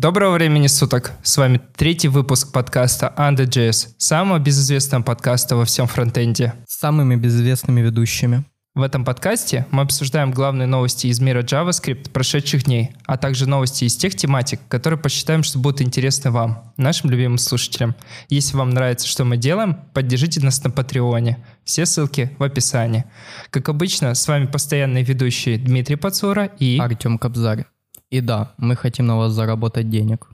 Доброго времени суток! С вами третий выпуск подкаста Under.js, самого безызвестного подкаста во всем фронтенде. С самыми безызвестными ведущими. В этом подкасте мы обсуждаем главные новости из мира JavaScript прошедших дней, а также новости из тех тематик, которые посчитаем, что будут интересны вам, нашим любимым слушателям. Если вам нравится, что мы делаем, поддержите нас на Патреоне. Все ссылки в описании. Как обычно, с вами постоянные ведущие Дмитрий Пацура и... Артем Кобзарь. И да, мы хотим на вас заработать денег.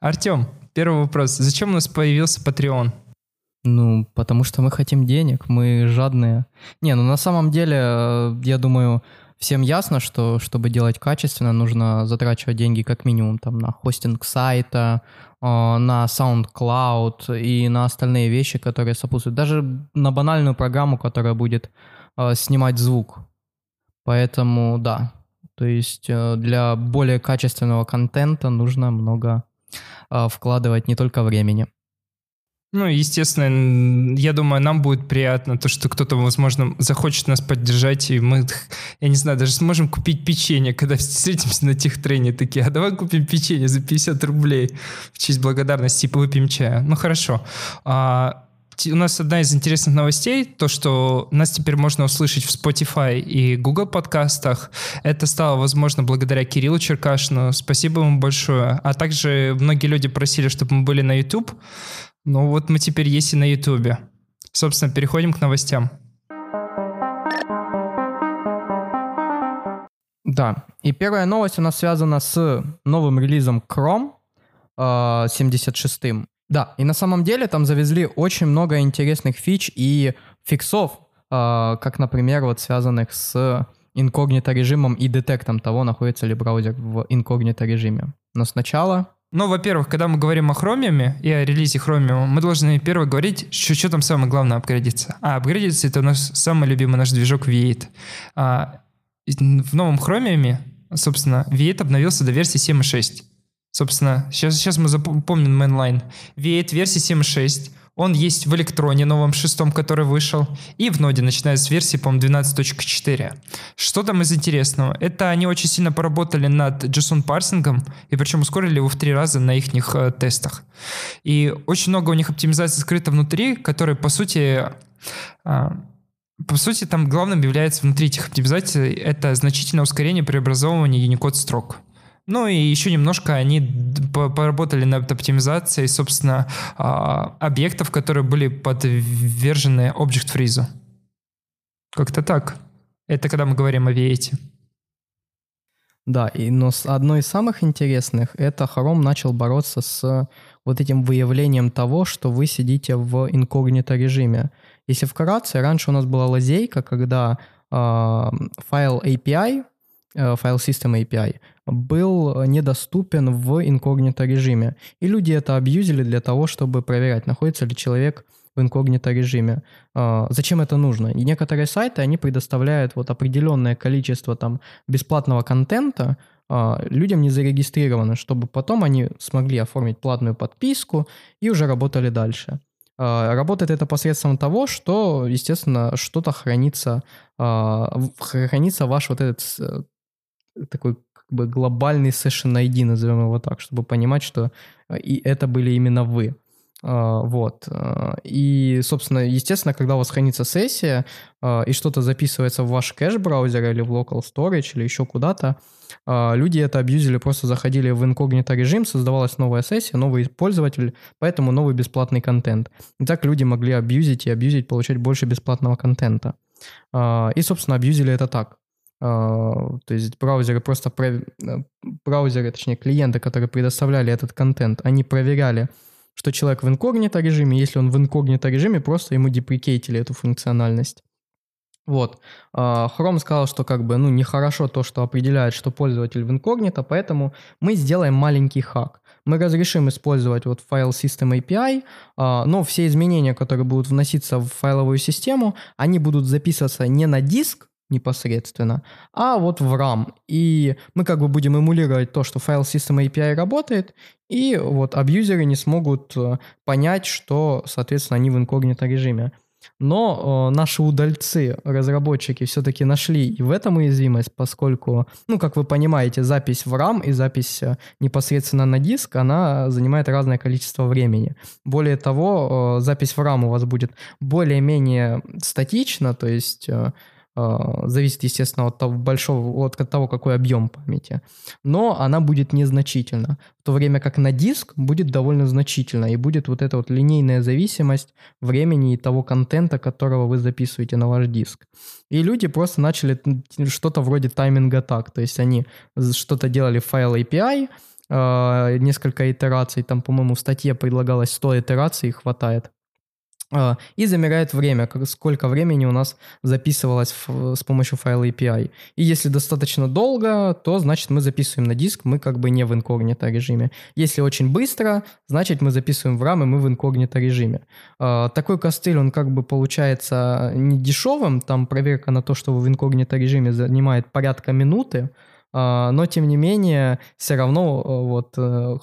Артем, первый вопрос. Зачем у нас появился Patreon? Ну, потому что мы хотим денег, мы жадные. Не, ну на самом деле, э, я думаю, всем ясно, что чтобы делать качественно, нужно затрачивать деньги как минимум там на хостинг сайта, э, на SoundCloud и на остальные вещи, которые сопутствуют. Даже на банальную программу, которая будет э, снимать звук. Поэтому да, то есть э, для более качественного контента нужно много э, вкладывать не только времени. Ну, естественно, я думаю, нам будет приятно то, что кто-то, возможно, захочет нас поддержать, и мы, я не знаю, даже сможем купить печенье, когда встретимся на тех трейне такие, а давай купим печенье за 50 рублей в честь благодарности и выпьем чая. Ну, хорошо. А, у нас одна из интересных новостей, то, что нас теперь можно услышать в Spotify и Google подкастах. Это стало возможно благодаря Кириллу Черкашину. Спасибо ему большое. А также многие люди просили, чтобы мы были на YouTube. Ну вот мы теперь есть и на YouTube. Собственно, переходим к новостям. Да, и первая новость у нас связана с новым релизом Chrome э, 76 да, и на самом деле там завезли очень много интересных фич и фиксов, э, как, например, вот связанных с инкогнито режимом и детектом того, находится ли браузер в инкогнито режиме. Но сначала... Ну, во-первых, когда мы говорим о Chromium и о релизе Chromium, мы должны первое говорить, что, что там самое главное апгрейдиться. А апгрейдиться это у нас самый любимый наш движок V8. А, в новом Chromium, собственно, V8 обновился до версии 7.6. Собственно, сейчас, сейчас мы запомним mainline. V8 версии 7.6. Он есть в электроне новом шестом, который вышел, и в ноде, начиная с версии, по-моему, 12.4. Что там из интересного? Это они очень сильно поработали над JSON парсингом, и причем ускорили его в три раза на их э, тестах. И очень много у них оптимизации скрыто внутри, которые, по сути, э, по сути, там главным является внутри этих оптимизаций это значительное ускорение преобразовывания Unicode строк. Ну и еще немножко они поработали над оптимизацией, собственно, а, объектов, которые были подвержены Object Freeze. Как-то так. Это когда мы говорим о V8. Да, и, но одно из самых интересных, это Chrome начал бороться с вот этим выявлением того, что вы сидите в инкогнито режиме. Если вкратце, раньше у нас была лазейка, когда э, файл API, файл System API, был недоступен в инкогнито режиме. И люди это абьюзили для того, чтобы проверять, находится ли человек в инкогнито режиме. А, зачем это нужно? И некоторые сайты, они предоставляют вот определенное количество там бесплатного контента, а, людям не зарегистрировано, чтобы потом они смогли оформить платную подписку и уже работали дальше. А, работает это посредством того, что, естественно, что-то хранится, хранится ваш вот этот э, такой как бы глобальный session ID, назовем его так, чтобы понимать, что э, и это были именно вы. А, вот. А, и, собственно, естественно, когда у вас хранится сессия а, и что-то записывается в ваш кэш браузер или в local storage или еще куда-то, люди это абьюзили, просто заходили в инкогнито режим, создавалась новая сессия, новый пользователь, поэтому новый бесплатный контент. И так люди могли абьюзить и абьюзить, получать больше бесплатного контента. И, собственно, абьюзили это так. А, то есть браузеры просто, э, браузеры, точнее клиенты, которые предоставляли этот контент, они проверяли, что человек в инкогнито режиме, если он в инкогнито режиме, просто ему деприкейтили эту функциональность. Вот. А, Chrome сказал, что как бы, ну, нехорошо то, что определяет, что пользователь в инкогнито, поэтому мы сделаем маленький хак. Мы разрешим использовать вот файл System API, а, но все изменения, которые будут вноситься в файловую систему, они будут записываться не на диск, непосредственно, а вот в RAM. И мы как бы будем эмулировать то, что файл System API работает, и вот абьюзеры не смогут э, понять, что, соответственно, они в инкогнито режиме. Но э, наши удальцы, разработчики, все-таки нашли и в этом уязвимость, поскольку, ну, как вы понимаете, запись в RAM и запись э, непосредственно на диск, она занимает разное количество времени. Более того, э, запись в RAM у вас будет более-менее статична, то есть э, зависит, естественно, от того большого, от того, какой объем памяти. Но она будет незначительна. В то время как на диск будет довольно значительно. И будет вот эта вот линейная зависимость времени и того контента, которого вы записываете на ваш диск. И люди просто начали что-то вроде тайминга так. То есть они что-то делали в файл API, а, несколько итераций, там, по-моему, в статье предлагалось 100 итераций, хватает. А, и замеряет время, сколько времени у нас записывалось в, с помощью файла API. И если достаточно долго, то значит мы записываем на диск, мы как бы не в инкогнито режиме. Если очень быстро, значит мы записываем в RAM, и мы в инкогнито режиме. А, такой костыль, он как бы получается не дешевым, там проверка на то, что вы в инкогнито режиме занимает порядка минуты, но тем не менее, все равно э, вот э,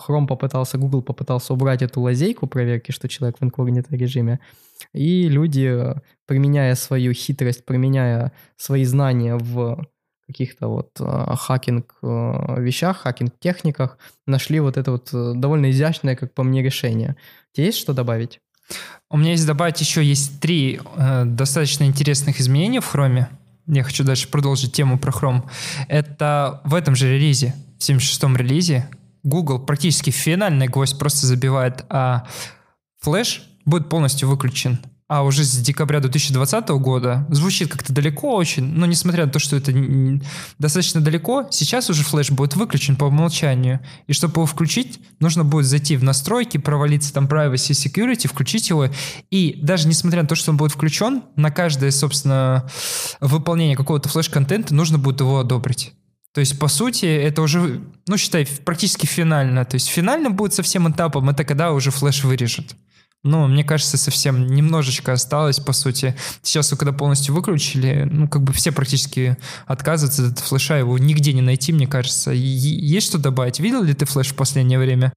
Chrome попытался, Google попытался убрать эту лазейку проверки, что человек в инкогнито режиме, и люди, применяя свою хитрость, применяя свои знания в каких-то вот э, хакинг вещах, хакинг техниках, нашли вот это вот довольно изящное, как по мне, решение. Тебе есть что добавить? У меня есть добавить еще есть три э, достаточно интересных изменения в Chrome я хочу дальше продолжить тему про Chrome. Это в этом же релизе, в 76-м релизе, Google практически финальный гвоздь просто забивает, а флеш будет полностью выключен а уже с декабря 2020 года звучит как-то далеко очень, но несмотря на то, что это достаточно далеко, сейчас уже флеш будет выключен по умолчанию. И чтобы его включить, нужно будет зайти в настройки, провалиться там privacy security, включить его. И даже несмотря на то, что он будет включен, на каждое, собственно, выполнение какого-то флеш-контента нужно будет его одобрить. То есть, по сути, это уже, ну, считай, практически финально. То есть, финально будет со всем этапом, это когда уже флеш вырежет. Ну, мне кажется, совсем немножечко осталось, по сути. Сейчас, когда полностью выключили, ну, как бы все практически отказываются от флеша, его нигде не найти, мне кажется. есть что добавить? Видел ли ты флеш в последнее время?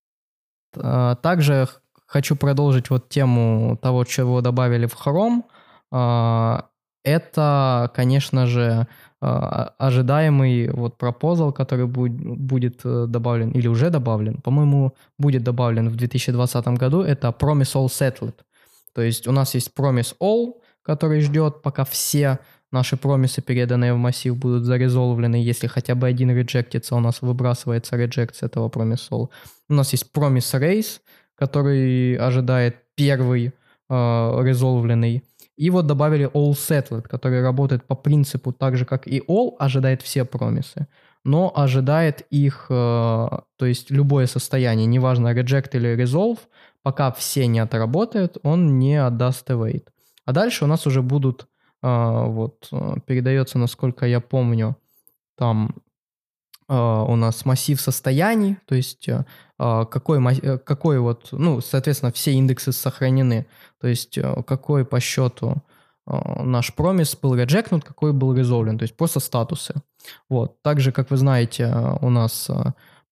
А, также хочу продолжить вот тему того, чего добавили в Chrome. А, это, конечно же, ожидаемый вот пропозал, который будет э, добавлен или уже добавлен, по-моему, будет добавлен в 2020 году, это Promise All Settled. То есть у нас есть Promise All, который ждет, пока все наши промисы, переданные в массив, будут зарезолвлены. Если хотя бы один реджектится, у нас выбрасывается реджект с этого Promise All. У нас есть Promise Race, который ожидает первый э, резолвленный и вот добавили All Settled, который работает по принципу так же, как и All, ожидает все промисы, но ожидает их, э, то есть любое состояние, неважно, reject или resolve, пока все не отработают, он не отдаст await. А дальше у нас уже будут, э, вот, э, передается, насколько я помню, там у нас массив состояний, то есть какой, какой вот, ну, соответственно, все индексы сохранены. То есть э, какой по счету э, наш промис был реджекнут, какой был резолвлен, то есть просто статусы. Вот. Также, как вы знаете, э, у нас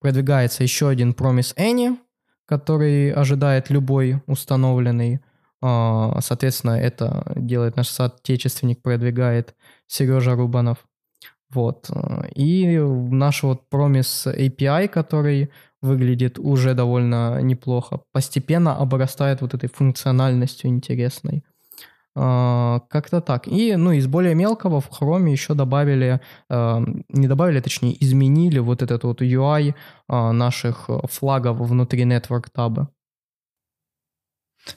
продвигается еще один промис any, который ожидает любой установленный. Соответственно, это делает наш соотечественник, продвигает Сережа Рубанов. Вот. И наш вот промис API, который выглядит уже довольно неплохо. Постепенно обрастает вот этой функциональностью интересной. Uh, как-то так. И, ну, из более мелкого в Chrome еще добавили, uh, не добавили, точнее, изменили вот этот вот UI uh, наших флагов внутри Network таба.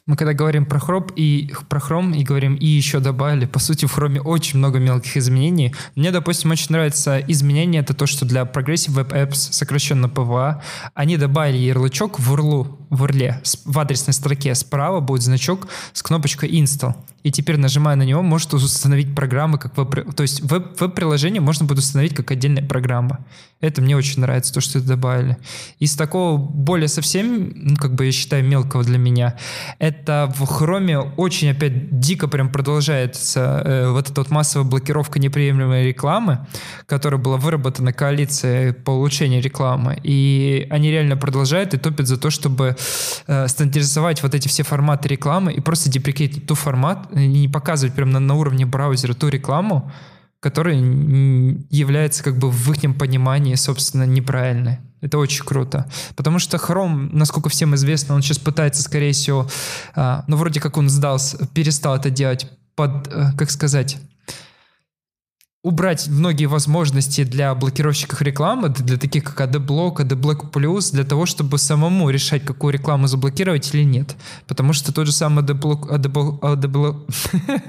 Мы когда говорим про Chrome и про Chrome и говорим и еще добавили, по сути в Chrome очень много мелких изменений. Мне, допустим, очень нравится изменение, это то, что для Progressive Web Apps, сокращенно PWA, они добавили ярлычок в URL, в URL, в адресной строке справа будет значок с кнопочкой Install и теперь, нажимая на него, может установить программы как веб... То есть веб- веб-приложение можно будет установить как отдельная программа. Это мне очень нравится, то, что это добавили. Из такого более совсем, ну, как бы я считаю, мелкого для меня, это в хроме очень опять дико прям продолжается э, вот эта вот массовая блокировка неприемлемой рекламы, которая была выработана коалицией по улучшению рекламы. И они реально продолжают и топят за то, чтобы э, стандартизовать вот эти все форматы рекламы и просто деприкейтить ту формат, и не показывать прям на, на уровне браузера ту рекламу, которая является как бы в их понимании, собственно, неправильной. Это очень круто. Потому что Chrome, насколько всем известно, он сейчас пытается, скорее всего, а, ну, вроде как он сдался, перестал это делать под, э, как сказать, убрать многие возможности для блокировщиков рекламы, для таких как AdBlock, AdBlock Plus, для того, чтобы самому решать, какую рекламу заблокировать или нет. Потому что тот же самый AdBlock, AdBlock, AdBlock,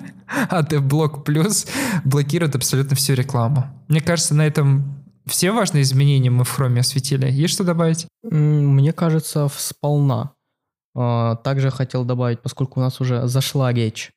AdBlock Plus блокирует абсолютно всю рекламу. Мне кажется, на этом все важные изменения мы в хроме осветили. Есть что добавить? Мне кажется, сполна. А, также хотел добавить, поскольку у нас уже зашла речь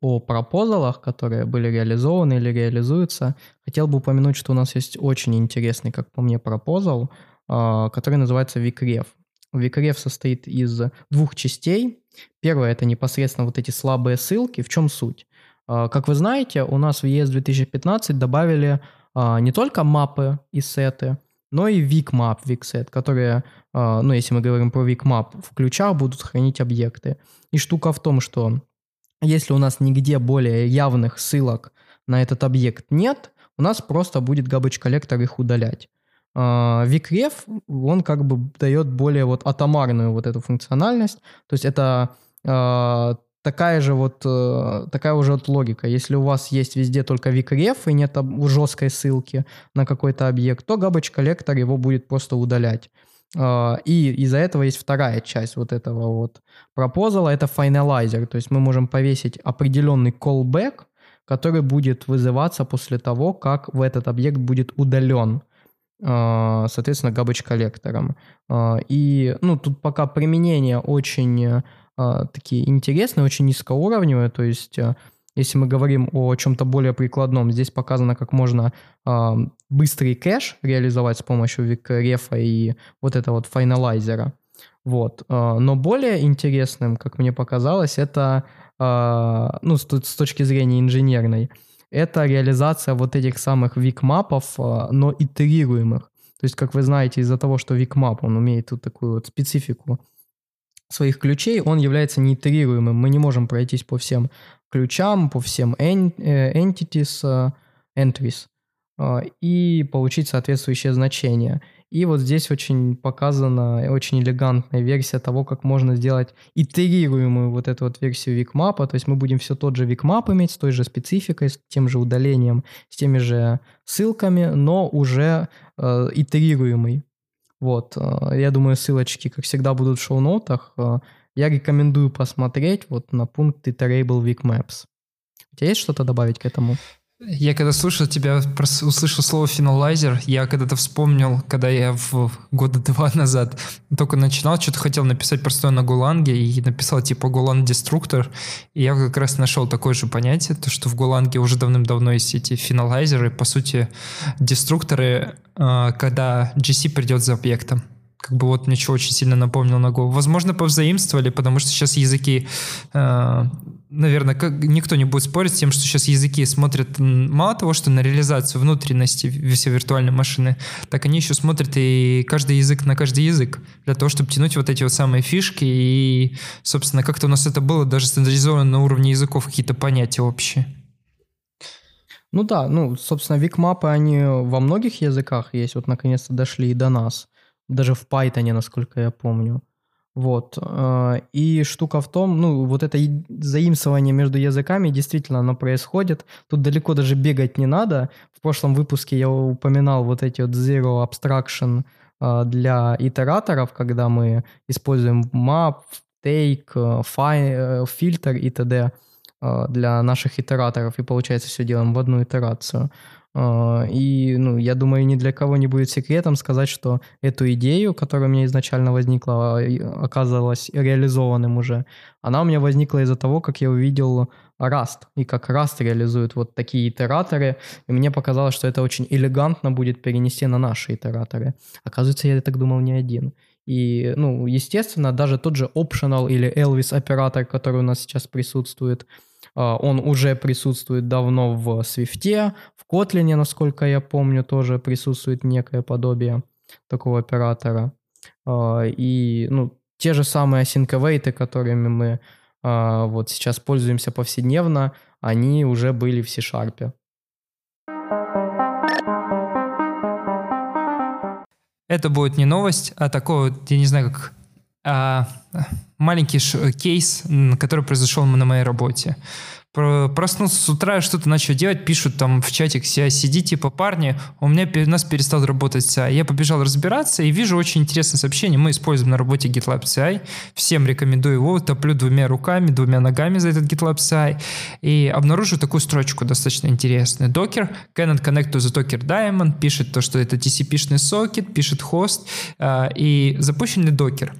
о пропозалах, которые были реализованы или реализуются, хотел бы упомянуть, что у нас есть очень интересный, как по мне, пропозал, а, который называется Викрев. Викрев состоит из двух частей. Первое – это непосредственно вот эти слабые ссылки. В чем суть? А, как вы знаете, у нас в ES 2015 добавили не только мапы и сеты, но и VicMap, VicSet, которые, ну, если мы говорим про VicMap, в ключах будут хранить объекты. И штука в том, что если у нас нигде более явных ссылок на этот объект нет, у нас просто будет garbage коллектор их удалять. Викрев, он как бы дает более вот атомарную вот эту функциональность. То есть это а, такая же вот, э, такая уже вот логика. Если у вас есть везде только викреф и нет жесткой ссылки на какой-то объект, то garbage коллектор его будет просто удалять. А, и из-за этого есть вторая часть вот этого вот пропозала, это finalizer, то есть мы можем повесить определенный callback, который будет вызываться после того, как в этот объект будет удален, а, соответственно, garbage коллектором. А, и, ну, тут пока применение очень такие интересные, очень низкоуровневые, то есть если мы говорим о чем-то более прикладном, здесь показано, как можно э, быстрый кэш реализовать с помощью WeakRef а и вот этого вот finalizer а. Вот. Но более интересным, как мне показалось, это, э, ну, с, с точки зрения инженерной, это реализация вот этих самых WeakMap ов, но итерируемых. То есть, как вы знаете, из-за того, что WeakMap, он умеет вот такую вот специфику своих ключей, он является неитерируемым. Мы не можем пройтись по всем ключам, по всем э, entities, э, entries э, и получить соответствующее значение. И вот здесь очень показана очень элегантная версия того, как можно сделать итерируемую вот эту вот версию викмапа. То есть мы будем все тот же викмап иметь с той же спецификой, с тем же удалением, с теми же ссылками, но уже э, итерируемый. Вот, я думаю, ссылочки, как всегда, будут в шоу-нотах. Я рекомендую посмотреть вот на пункт Iterable Week Maps. У тебя есть что-то добавить к этому? Я когда слушал тебя, услышал слово финалайзер, я когда-то вспомнил, когда я в года два назад только начинал, что-то хотел написать простое на Гуланге и написал типа Гулан Деструктор, и я как раз нашел такое же понятие, то что в Гуланге уже давным-давно есть эти финалайзеры, по сути, деструкторы, а, когда GC придет за объектом как бы вот ничего очень сильно напомнил на Go. Возможно, повзаимствовали, потому что сейчас языки, э, наверное, как, никто не будет спорить с тем, что сейчас языки смотрят мало того, что на реализацию внутренности всей виртуальной машины, так они еще смотрят и каждый язык на каждый язык, для того, чтобы тянуть вот эти вот самые фишки и, собственно, как-то у нас это было даже стандартизовано на уровне языков, какие-то понятия общие. Ну да, ну, собственно, викмапы, они во многих языках есть, вот наконец-то дошли и до нас даже в Python, насколько я помню. Вот. Э, и штука в том, ну, вот это заимствование между языками, действительно, оно происходит. Тут далеко даже бегать не надо. В прошлом выпуске я упоминал вот эти вот Zero Abstraction э, для итераторов, когда мы используем map, take, э, filter и т.д. для наших итераторов, и получается все делаем в одну итерацию. А, и, ну, я думаю, ни для кого не будет секретом сказать, что эту идею, которая у меня изначально возникла, а, оказалась реализованным уже. Она у меня возникла из-за того, как я увидел Rust, и как Rust реализует вот такие итераторы, и мне показалось, что это очень элегантно будет перенести на наши итераторы. Оказывается, я так думал не один. И, ну, естественно, даже тот же Optional или Elvis оператор, который у нас сейчас присутствует, он уже присутствует давно в Swift, в Kotlin, насколько я помню, тоже присутствует некое подобие такого оператора. А, и, ну, те же самые async которыми мы а, вот сейчас пользуемся повседневно, они уже были в C-Sharp. Это будет не новость, а такой вот, я не знаю, как а, маленький кейс, который произошел на моей работе проснулся с утра, что-то начал делать, пишут там в чатик CI-CD, типа, парни, у меня у нас перестал работать CI. Я побежал разбираться и вижу очень интересное сообщение. Мы используем на работе GitLab CI. Всем рекомендую его. Топлю двумя руками, двумя ногами за этот GitLab CI. И обнаружу такую строчку достаточно интересную. Docker cannot connect to the Docker Diamond. Пишет то, что это TCP-шный сокет, пишет хост. А, и запущен ли Docker?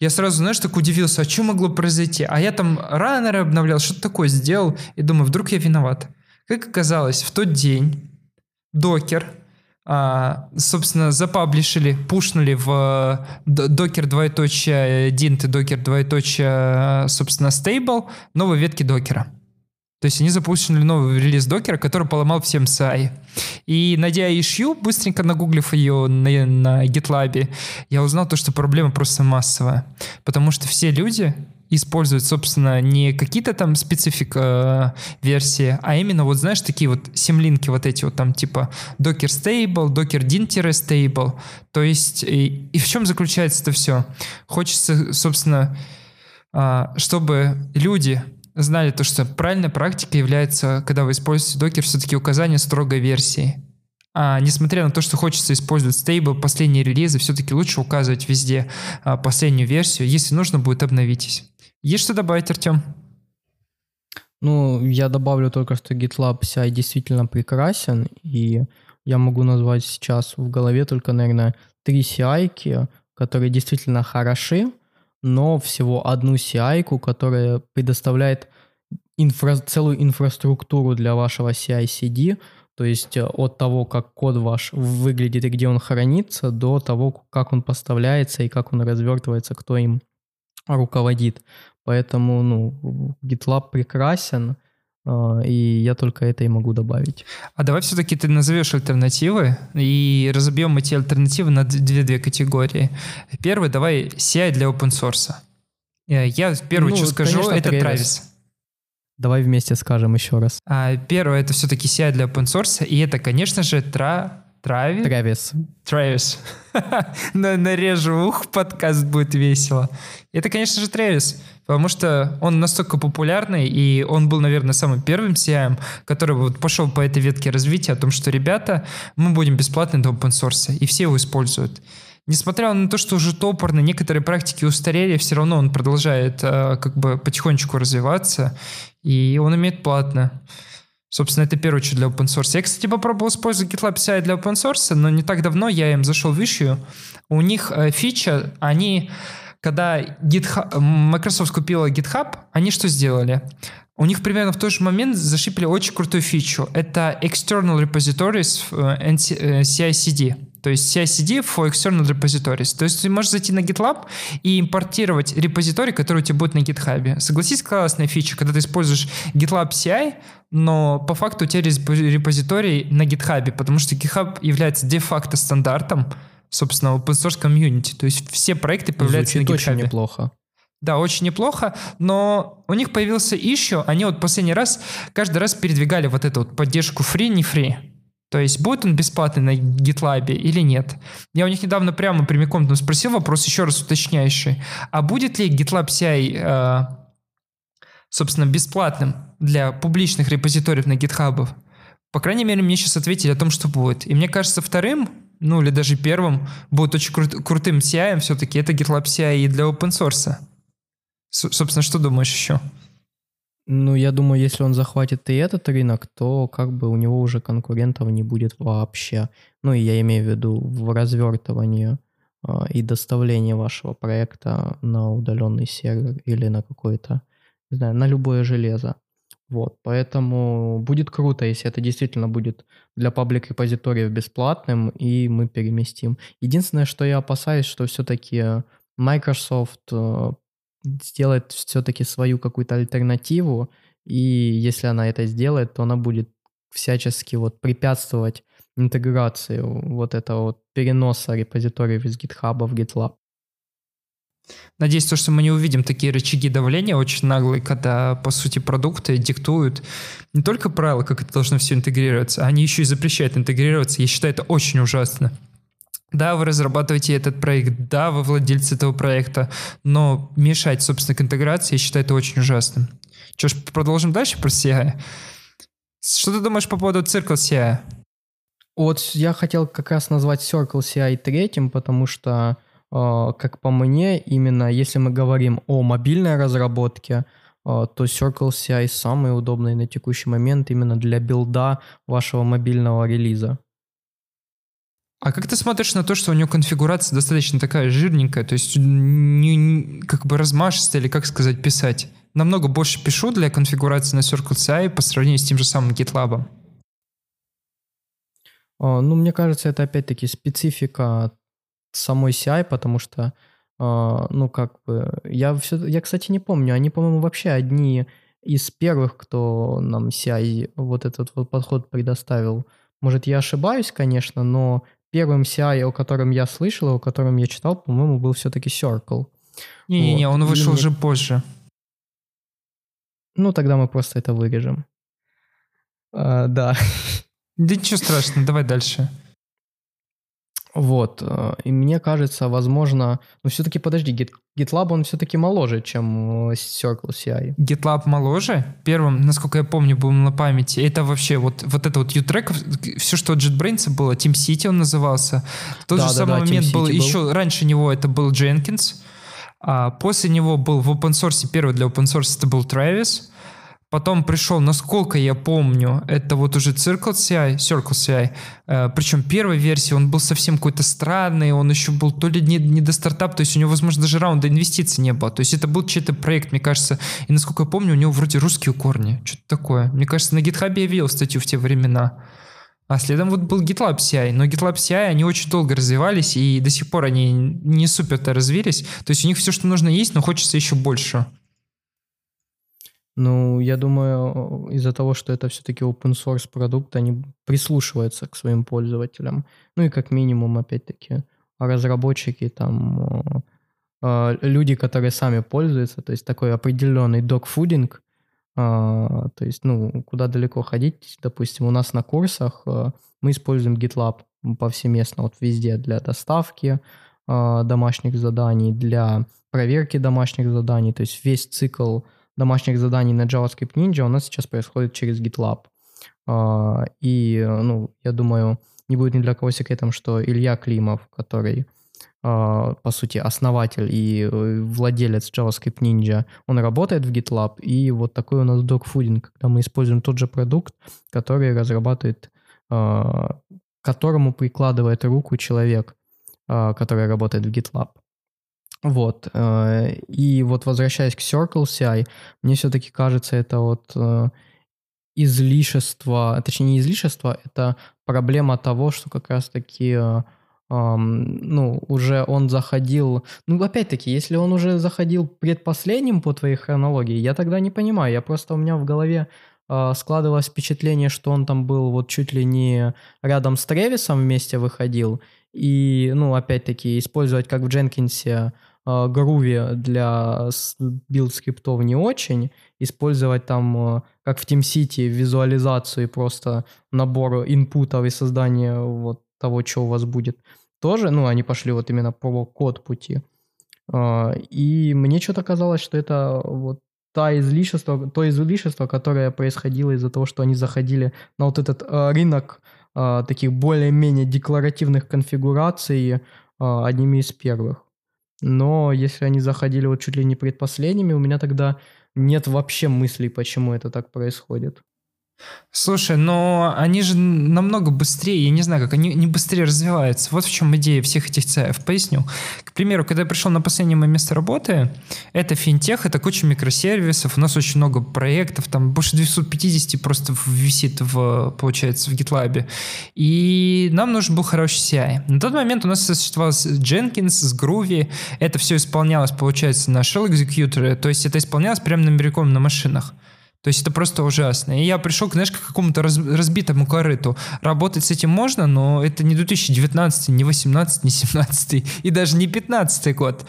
Я сразу, знаешь, так удивился, а что могло произойти? А я там раннеры обновлял, что-то такое сделал, и думаю, вдруг я виноват. Как оказалось, в тот день докер, а, собственно, запаблишили, пушнули в докер двоеточие dint и докер двоеточие, собственно, stable новые ветки докера. То есть они запустили новый релиз докера, который поломал всем SAI. И найдя issue, быстренько нагуглив ее на, на GitLab, я узнал то, что проблема просто массовая. Потому что все люди используют, собственно, не какие-то там специфик э, версии, а именно вот, знаешь, такие вот симлинки вот эти вот там типа Docker Stable, Docker Din-Stable. То есть и, и в чем заключается это все? Хочется, собственно, э, чтобы люди знали то, что правильная практика является, когда вы используете докер, все-таки указание строгой версии. А несмотря на то, что хочется использовать стейбл, последние релизы, все-таки лучше указывать везде а, последнюю версию. Если нужно будет, обновитесь. Есть что добавить, Артем? Ну, я добавлю только, что GitLab CI действительно прекрасен, и я могу назвать сейчас в голове только, наверное, три CI, которые действительно хороши, но всего одну CI, которая предоставляет инфра целую инфраструктуру для вашего CI-CD, то есть э, от того, как код ваш выглядит и где он хранится, до того, как он поставляется и как он развертывается, кто им руководит. Поэтому ну, GitLab прекрасен, и я только это и могу добавить. А давай все-таки ты назовешь альтернативы и разобьем эти альтернативы на две-две категории. Первый, давай CI для open source. Э, я первый, ну, что скажу, конечно, это Travis. Давай вместе скажем еще раз. А, первое, это все-таки CI для open source, и это, конечно же, Tra... Травис? Травис. Травис. Нарежу ух, подкаст будет весело. Это, конечно же, Трэвис, потому что он настолько популярный, и он был, наверное, самым первым CIM, который вот пошел по этой ветке развития о том, что, ребята, мы будем бесплатны до open source, и все его используют. Несмотря на то, что уже топорно, некоторые практики устарели, все равно он продолжает э, как бы потихонечку развиваться, и он имеет платно. Собственно, это первое, что для open source. Я, кстати, попробовал использовать GitLab CI для open source, но не так давно я им зашел в issue. У них э, фича, они, когда GitHub, Microsoft купила GitHub, они что сделали? У них примерно в тот же момент зашипели очень крутую фичу. Это External Repositories э, CI-CD. То есть CI-CD for external repositories. То есть ты можешь зайти на GitLab и импортировать репозиторий, который у тебя будет на GitHub. Согласись, классная фича, когда ты используешь GitLab CI, но по факту у тебя репозиторий на GitHub, потому что GitHub является де-факто стандартом, собственно, open source community. То есть все проекты появляются Звучит на GitHub. очень неплохо. Да, очень неплохо, но у них появился еще, они вот последний раз, каждый раз передвигали вот эту вот поддержку free, не free. То есть будет он бесплатный на GitLab или нет? Я у них недавно прямо прямиком там спросил вопрос, еще раз уточняющий. А будет ли GitLab CI, э, собственно, бесплатным для публичных репозиториев на GitHub? По крайней мере, мне сейчас ответили о том, что будет. И мне кажется, вторым, ну или даже первым, будет очень крут, крутым CI все-таки это GitLab CI для open source. С, собственно, что думаешь еще? Ну, я думаю, если он захватит и этот рынок, то как бы у него уже конкурентов не будет вообще. Ну, и я имею в виду в развертывании э, и доставлении вашего проекта на удаленный сервер или на какой-то, не знаю, на любое железо. Вот, поэтому будет круто, если это действительно будет для паблик-репозиториев бесплатным, и мы переместим. Единственное, что я опасаюсь, что все-таки Microsoft э, сделает все-таки свою какую-то альтернативу, и если она это сделает, то она будет всячески вот препятствовать интеграции вот этого вот переноса репозиториев из GitHub в GitLab. Надеюсь, то, что мы не увидим такие рычаги давления очень наглые, когда, по сути, продукты диктуют не только правила, как это должно все интегрироваться, они еще и запрещают интегрироваться. Я считаю, это очень ужасно. Да, вы разрабатываете этот проект, да, вы владельцы этого проекта, но мешать, собственно, к интеграции, я считаю, это очень ужасно. Что ж, продолжим дальше про CI. Что ты думаешь по поводу Circle CI? Вот я хотел как раз назвать Circle CI третьим, потому что а, как по мне, именно если мы говорим о мобильной разработке, а, то Circle CI самый удобный на текущий момент именно для билда вашего мобильного релиза. А как ты смотришь на то, что у него конфигурация достаточно такая жирненькая, то есть не, не, как бы размашистая, или как сказать, писать? Намного больше пишу для конфигурации на Circle CI по сравнению с тем же самым GitLab. А, ну, мне кажется, это опять-таки специфика самой CI, потому что, э, ну, как бы, я все, я, кстати, не помню, они, по-моему, вообще одни из первых, кто нам CI вот этот вот подход предоставил. Может, я ошибаюсь, конечно, но первым CI, о котором я слышал, о котором я читал, по-моему, был все-таки Circle. Не-не-не, вот. он вышел уже позже. Ну, тогда мы просто это вырежем. А, да. Да ничего страшного, давай дальше. Вот. Э, и мне кажется, возможно... Ну, все-таки, подожди, Git, GitLab, он все-таки моложе, чем э, Circle CI. GitLab моложе? Первым, насколько я помню, был на памяти. Это вообще вот, вот это вот U-Track, все, что от JetBrains было, Team City он назывался. В тот да, же да, самый да, момент был, был еще раньше него это был Jenkins, а после него был в open source, первый для open source это был Travis, Потом пришел, насколько я помню, это вот уже Circle CI, Circle CI. Э, причем первой версии он был совсем какой-то странный, он еще был то ли не, не до стартап, то есть у него, возможно, даже раунда инвестиций не было. То есть это был чей-то проект, мне кажется. И насколько я помню, у него вроде русские корни, что-то такое. Мне кажется, на GitHub я видел статью в те времена. А следом вот был GitLab CI. Но GitLab CI, они очень долго развивались, и до сих пор они не супер-то развились. То есть у них все, что нужно есть, но хочется еще больше. Ну, я думаю, из-за того, что это все-таки open source продукт, они прислушиваются к своим пользователям. Ну и как минимум, опять-таки, разработчики, там, э, люди, которые сами пользуются, то есть такой определенный докфудинг, э, то есть, ну, куда далеко ходить, допустим, у нас на курсах э, мы используем GitLab повсеместно, вот везде для доставки домашних заданий, для проверки домашних заданий, то есть весь цикл домашних заданий на JavaScript Ninja у нас сейчас происходит через GitLab. А, и, ну, я думаю, не будет ни для кого секретом, что Илья Климов, который, а, по сути, основатель и э, владелец JavaScript Ninja, он работает в GitLab, и вот такой у нас dogfooding, когда мы используем тот же продукт, который разрабатывает, а, которому прикладывает руку человек, который работает в GitLab. Вот. Э, и вот возвращаясь к Circle CI, мне все-таки кажется, это вот э, излишество, точнее не излишество, это проблема того, что как раз-таки эм, ну, уже он заходил... Ну, опять-таки, если он уже заходил предпоследним по твоей хронологии, я тогда не понимаю. Я просто у меня в голове э, складывалось впечатление, что он там был вот чуть ли не рядом с Travis ом вместе выходил. И, ну, опять-таки, использовать как в Jenkins е Groovy для build скриптов не очень. Использовать там, э, как в TeamCity, визуализацию и просто набор инпутов и создание вот того, что у вас будет. Тоже, ну, они пошли вот именно по код пути. А, и мне что-то казалось, что это вот та излишество, то излишество, которое происходило из-за того, что они заходили на вот этот э, рынок э, таких более-менее декларативных конфигураций одними из первых. Но если они заходили вот чуть ли не предпоследними, у меня тогда нет вообще мыслей, почему это так происходит. Слушай, но они же намного быстрее, я не знаю, как они не быстрее развиваются. Вот в чем идея всех этих ЦАев. Поясню. К примеру, когда я пришел на последнее мое место работы, это финтех, это куча микросервисов, у нас очень много проектов, там больше 250 просто висит в, получается, в GitLab. И нам нужен был хороший CI. На тот момент у нас существовал Jenkins с Groovy, это все исполнялось, получается, на Shell Executor, то есть это исполнялось прямо на на машинах. То есть это просто ужасно. И я пришел, знаешь, к какому-то раз, разбитому корыту. Работать с этим можно, но это не 2019, не 18, не 17 и даже не 15 год.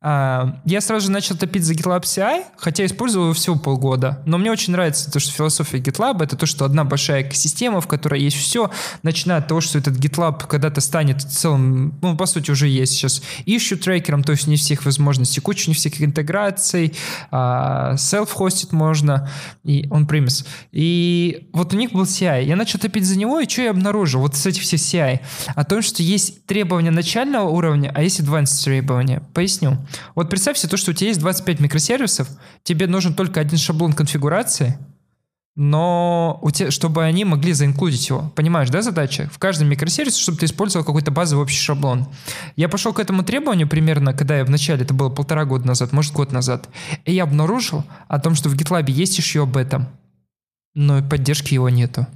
А, я сразу же начал топить за GitLab CI, хотя использовал его всего полгода. Но мне очень нравится то, что философия GitLab это то, что одна большая экосистема, в которой есть все, начиная от того, что этот GitLab когда-то станет целым, ну, по сути, уже есть сейчас issue трекером, то есть не всех возможностей, куча не всех интеграций, а, self-hosted можно, и он premise. И вот у них был CI. Я начал топить за него, и что я обнаружил? Вот с этих всех CI. О том, что есть требования начального уровня, а есть advanced требования. Поясню. Вот представь себе то, что у тебя есть 25 микросервисов, тебе нужен только один шаблон конфигурации, но у тебя, чтобы они могли заинклюдить его. Понимаешь, да, задача? В каждом микросервисе, чтобы ты использовал какой-то базовый общий шаблон. Я пошел к этому требованию примерно, когда я вначале, это было полтора года назад, может, год назад, и я обнаружил о том, что в GitLab есть еще об этом, но поддержки его нету.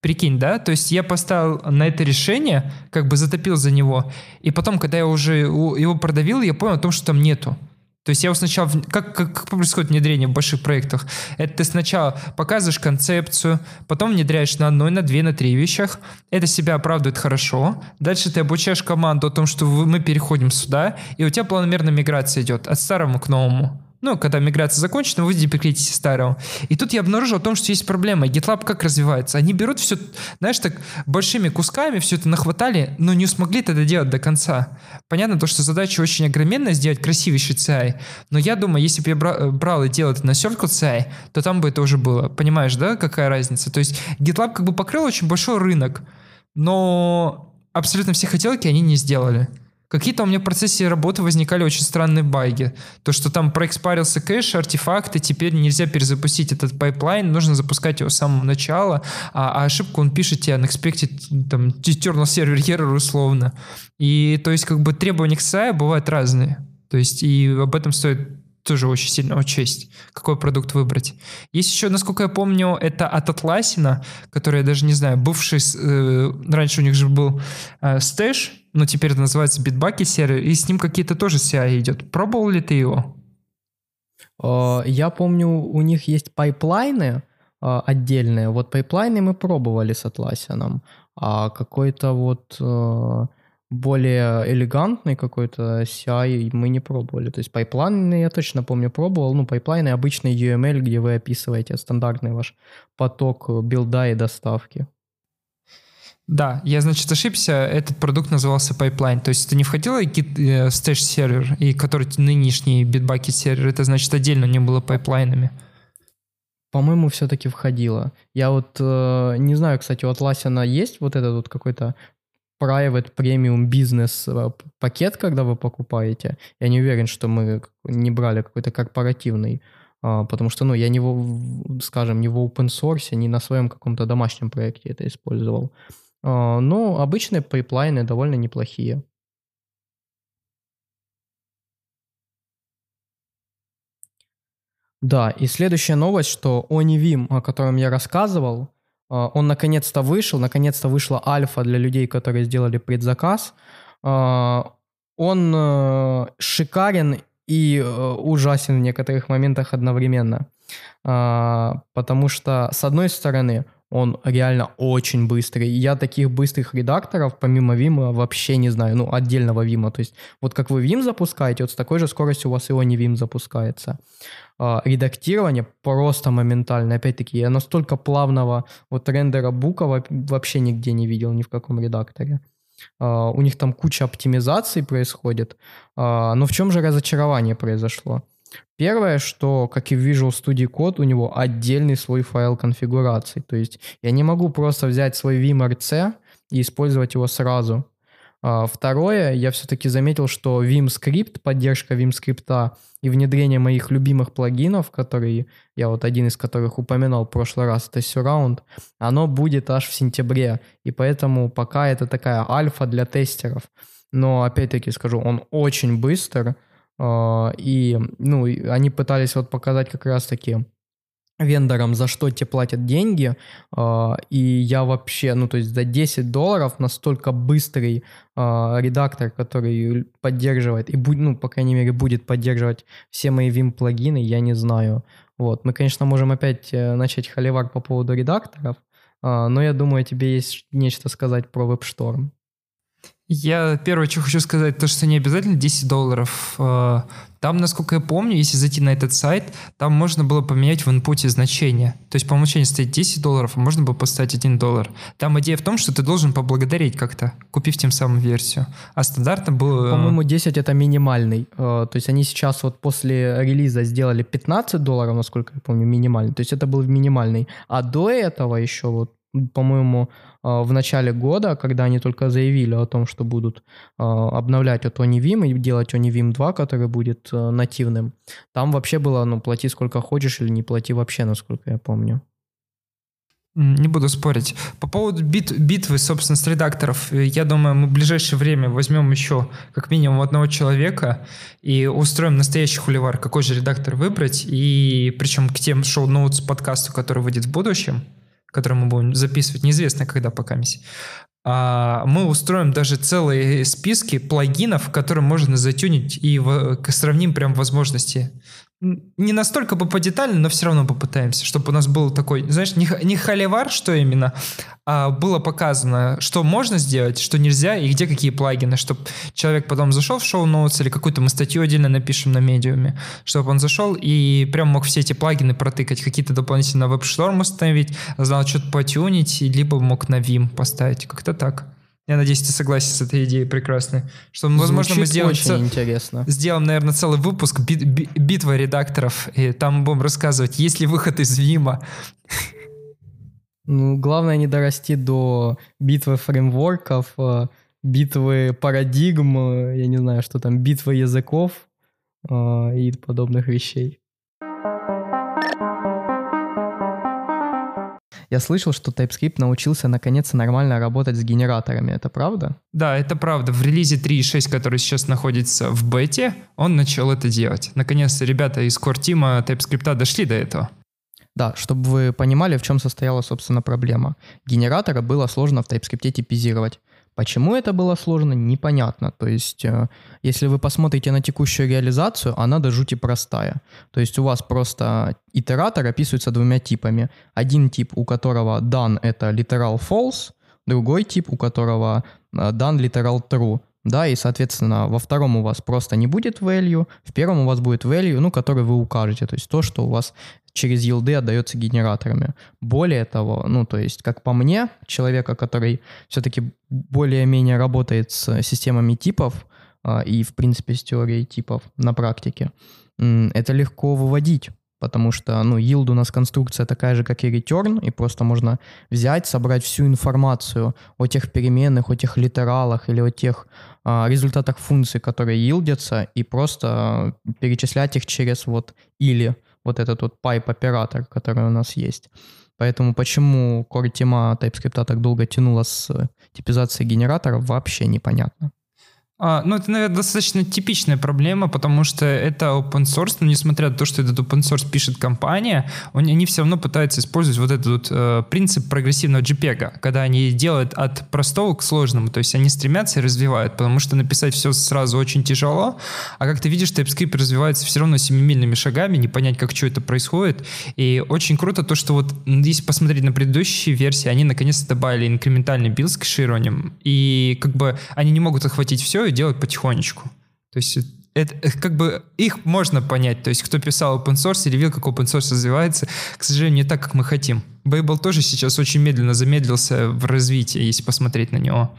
Прикинь, да? То есть я поставил на это решение, как бы затопил за него, и потом, когда я уже его продавил, я понял о том, что там нету. То есть я сначала, как, как, как происходит внедрение в больших проектах? Это ты сначала показываешь концепцию, потом внедряешь на одной, на две, на три вещах. Это себя оправдывает хорошо. Дальше ты обучаешь команду о том, что мы переходим сюда, и у тебя планомерная миграция идет от старому к новому ну, когда миграция закончена, вы депреклитите старого. И тут я обнаружил о том, что есть проблема. GitLab как развивается? Они берут все, знаешь, так большими кусками все это нахватали, но не смогли это делать до конца. Понятно то, что задача очень огроменная сделать красивейший CI, но я думаю, если бы я брал, брал и делал это на Circle CI, то там бы это уже было. Понимаешь, да, какая разница? То есть GitLab как бы покрыл очень большой рынок, но абсолютно все хотелки они не сделали. Какие-то у меня в процессе работы возникали очень странные баги. То, что там про expire ился кэш, артефакты, теперь нельзя перезапустить этот pipeline, нужно запускать его с самого начала, а, а ошибку он пишет тебе unexpected, там, internal server error условно. И то есть как бы требования к CI бывают разные. То есть и об этом стоит тоже очень сильно учесть, какой продукт выбрать. Есть еще, насколько я помню, это от Atlassian, который, я даже не знаю, бывший, э, раньше у них же был э, Stash, но теперь это называется Bitbucket сервер, и с ним какие-то тоже CI идет. Пробовал ли ты его? Э, я помню, у них есть pipeline ы э, отдельные. Вот pipeline ы мы пробовали с Atlassian, а какой-то вот э, более элегантный какой-то CI мы не пробовали. То есть pipeline ы я точно помню пробовал. Ну, pipeline ы обычный YAML, где вы описываете стандартный ваш поток build а и доставки. Да, я, значит, ошибся. Этот продукт назывался Pipeline. То есть это не входило э, Stash сервер, и который нынешний Bitbucket сервер, это значит отдельно не было pipeline ами. По-моему, все-таки входило. Я вот э, не знаю, кстати, у Atlassian есть вот этот вот какой-то private premium business э, пакет, когда вы покупаете. Я не уверен, что мы не брали какой-то корпоративный, а, потому что, ну, я не, в, скажем, не в open source, не на своем каком-то домашнем проекте это использовал. А, но обычные pipeline ы довольно неплохие. Да, и следующая новость, что OniVim, о котором я рассказывал, он наконец-то вышел, наконец-то вышла альфа для людей, которые сделали предзаказ. А, он э, шикарен и э, ужасен в некоторых моментах одновременно. Потому что, с одной стороны, он реально очень быстрый. Я таких быстрых редакторов, помимо Vim, вообще не знаю. Ну, отдельного Vim. То есть, вот как вы Vim запускаете, вот с такой же скоростью у вас и не Vim запускается. А, редактирование просто моментально. Опять-таки, я настолько плавного вот рендера бука вообще нигде не видел, ни в каком редакторе. А, у них там куча оптимизаций происходит. А, но в чем же разочарование произошло? Первое, что, как и в Visual Studio Code, у него отдельный свой файл конфигурации. То есть я не могу просто взять свой VimRC и использовать его сразу. А, второе, я все-таки заметил, что Vim Script, поддержка Vim Script и внедрение моих любимых плагинов, которые я вот один из которых упоминал в прошлый раз, это Surround, оно будет аж в сентябре. И поэтому пока это такая альфа для тестеров. Но опять-таки скажу, он очень быстр. А, и ну, они пытались вот показать как раз-таки вендорам, за что тебе платят деньги, а, и я вообще, ну, то есть за 10 долларов настолько быстрый а, редактор, который поддерживает, и, будет, ну, по крайней мере, будет поддерживать все мои Vim-плагины, я не знаю. Вот, мы, конечно, можем опять э, начать холивар по поводу редакторов, но я думаю, тебе есть нечто сказать про WebStorm. Я первое, что хочу сказать, то, что не обязательно 10 долларов. Э, там, насколько я помню, если зайти на этот сайт, там можно было поменять в инпуте значение. То есть по умолчанию стоит 10 долларов, а можно было поставить 1 доллар. Там идея в том, что ты должен поблагодарить как-то, купив тем самым версию. А стандартно было... По-моему, 10 это минимальный. Э, то есть они сейчас вот после релиза сделали 15 долларов, насколько я помню, минимальный. То есть это был минимальный. А до этого еще вот по-моему, а, в начале года, когда они только заявили о том, что будут а, обновлять от OniVim и делать OniVim 2, который будет а, нативным, там вообще было, ну, плати сколько хочешь или не плати вообще, насколько я помню. Не буду спорить. По поводу бит, битвы, собственно, с редакторов, э, я думаю, мы в ближайшее время возьмем еще как минимум одного человека и устроим настоящий хуливар, какой же редактор выбрать, и причем к тем шоу-ноутс подкасту, который выйдет в будущем, который мы будем записывать, неизвестно когда пока а, мы устроим даже целые списки плагинов, которые можно затюнить и сравним прям возможности не настолько бы по детально, но все равно попытаемся, чтобы у нас был такой, знаешь, не, не холивар, что именно, а было показано, что можно сделать, что нельзя, и где какие плагины, чтобы человек потом зашел в шоу-ноутс или какую-то мы статью отдельно напишем на медиуме, чтобы он зашел и прям мог все эти плагины протыкать, какие-то дополнительно веб-шторм установить, знал что-то потюнить, либо мог на Vim поставить, как-то так. Я надеюсь, ты согласен с этой идеей прекрасной. Что, Звучит возможно, мы сделаем, очень ц... интересно. сделаем, наверное, целый выпуск бит, бит, битва редакторов, и там будем рассказывать, есть ли выход из Вима. Ну, главное не дорасти до битвы фреймворков, э, битвы парадигм, э, я не знаю, что там, битвы языков э, и подобных вещей. Я слышал, что TypeScript научился наконец нормально работать с генераторами. Это правда? Да, это правда. В релизе 3.6, который сейчас находится в бете, он начал это делать. Наконец-то ребята из core тима TypeScript дошли до этого. Да, чтобы вы понимали, в чем состояла, собственно, проблема. Генератора было сложно в TypeScript типизировать. Почему это было сложно, непонятно. То есть, э, если вы посмотрите на текущую реализацию, она до жути простая. То есть у вас просто итератор описывается двумя типами. Один тип, у которого done — это literal false, другой тип, у которого э, done literal true. Да, и, соответственно, во втором у вас просто не будет value, в первом у вас будет value, ну, который вы укажете, то есть то, что у вас через елды отдается генераторами. Более того, ну, то есть, как по мне, человека, который все-таки более-менее работает с системами типов э, и, в принципе, с теорией типов на практике, это легко выводить потому что, ну, yield у нас конструкция такая же, как и return, и просто можно взять, собрать всю информацию о тех переменных, о тех литералах или о тех а, результатах функций, которые yieldятся, и просто перечислять их через вот или, вот этот вот pipe оператор, который у нас есть. Поэтому почему core тема TypeScript так долго тянула с типизацией генераторов, вообще непонятно. А, ну, это, наверное, достаточно типичная проблема, потому что это open source, но несмотря на то, что этот open source пишет компания, они, они все равно пытаются использовать вот этот вот, э, принцип прогрессивного JPEG, когда они делают от простого к сложному, то есть они стремятся и развивают, потому что написать все сразу очень тяжело, а как ты видишь, TypeScript развивается все равно семимильными шагами, не понять, как что это происходит, и очень круто то, что вот если посмотреть на предыдущие версии, они наконец-то добавили инкрементальный build с кэшированием, и как бы они не могут охватить все, и делать потихонечку. То есть это как бы их можно понять. То есть кто писал open source или видел, как open source развивается, к сожалению, не так, как мы хотим. Babel тоже сейчас очень медленно замедлился в развитии, если посмотреть на него.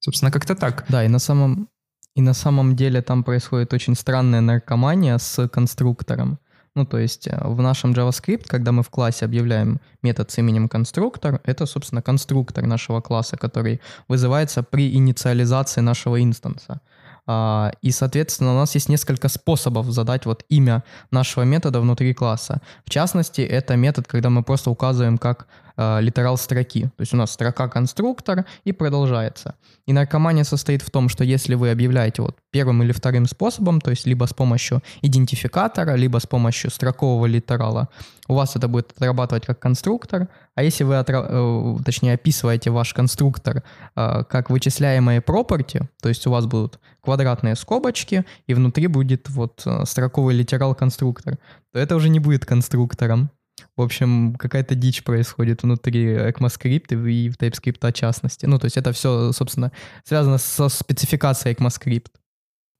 Собственно, как-то так. Да, и на самом, и на самом деле там происходит очень странная наркомания с конструктором. Ну, то есть э, в нашем JavaScript, когда мы в классе объявляем метод с именем конструктор, это, собственно, конструктор нашего класса, который вызывается при инициализации нашего инстанса. А, и, соответственно, у нас есть несколько способов задать вот имя нашего метода внутри класса. В частности, это метод, когда мы просто указываем как э, литерал строки. То есть у нас строка конструктор и продолжается. И наркомания состоит в том, что если вы объявляете вот первым или вторым способом, то есть либо с помощью идентификатора, либо с помощью строкового литерала, у вас это будет отрабатывать как конструктор, а если вы, отра... э, точнее, описываете ваш конструктор э, как вычисляемые property, то есть у вас будут квадратные скобочки, и внутри будет вот строковый литерал конструктор, то это уже не будет конструктором. В общем, какая-то дичь происходит внутри ECMAScript и в TypeScript в частности. Ну, то есть это все, собственно, связано со спецификацией ECMAScript.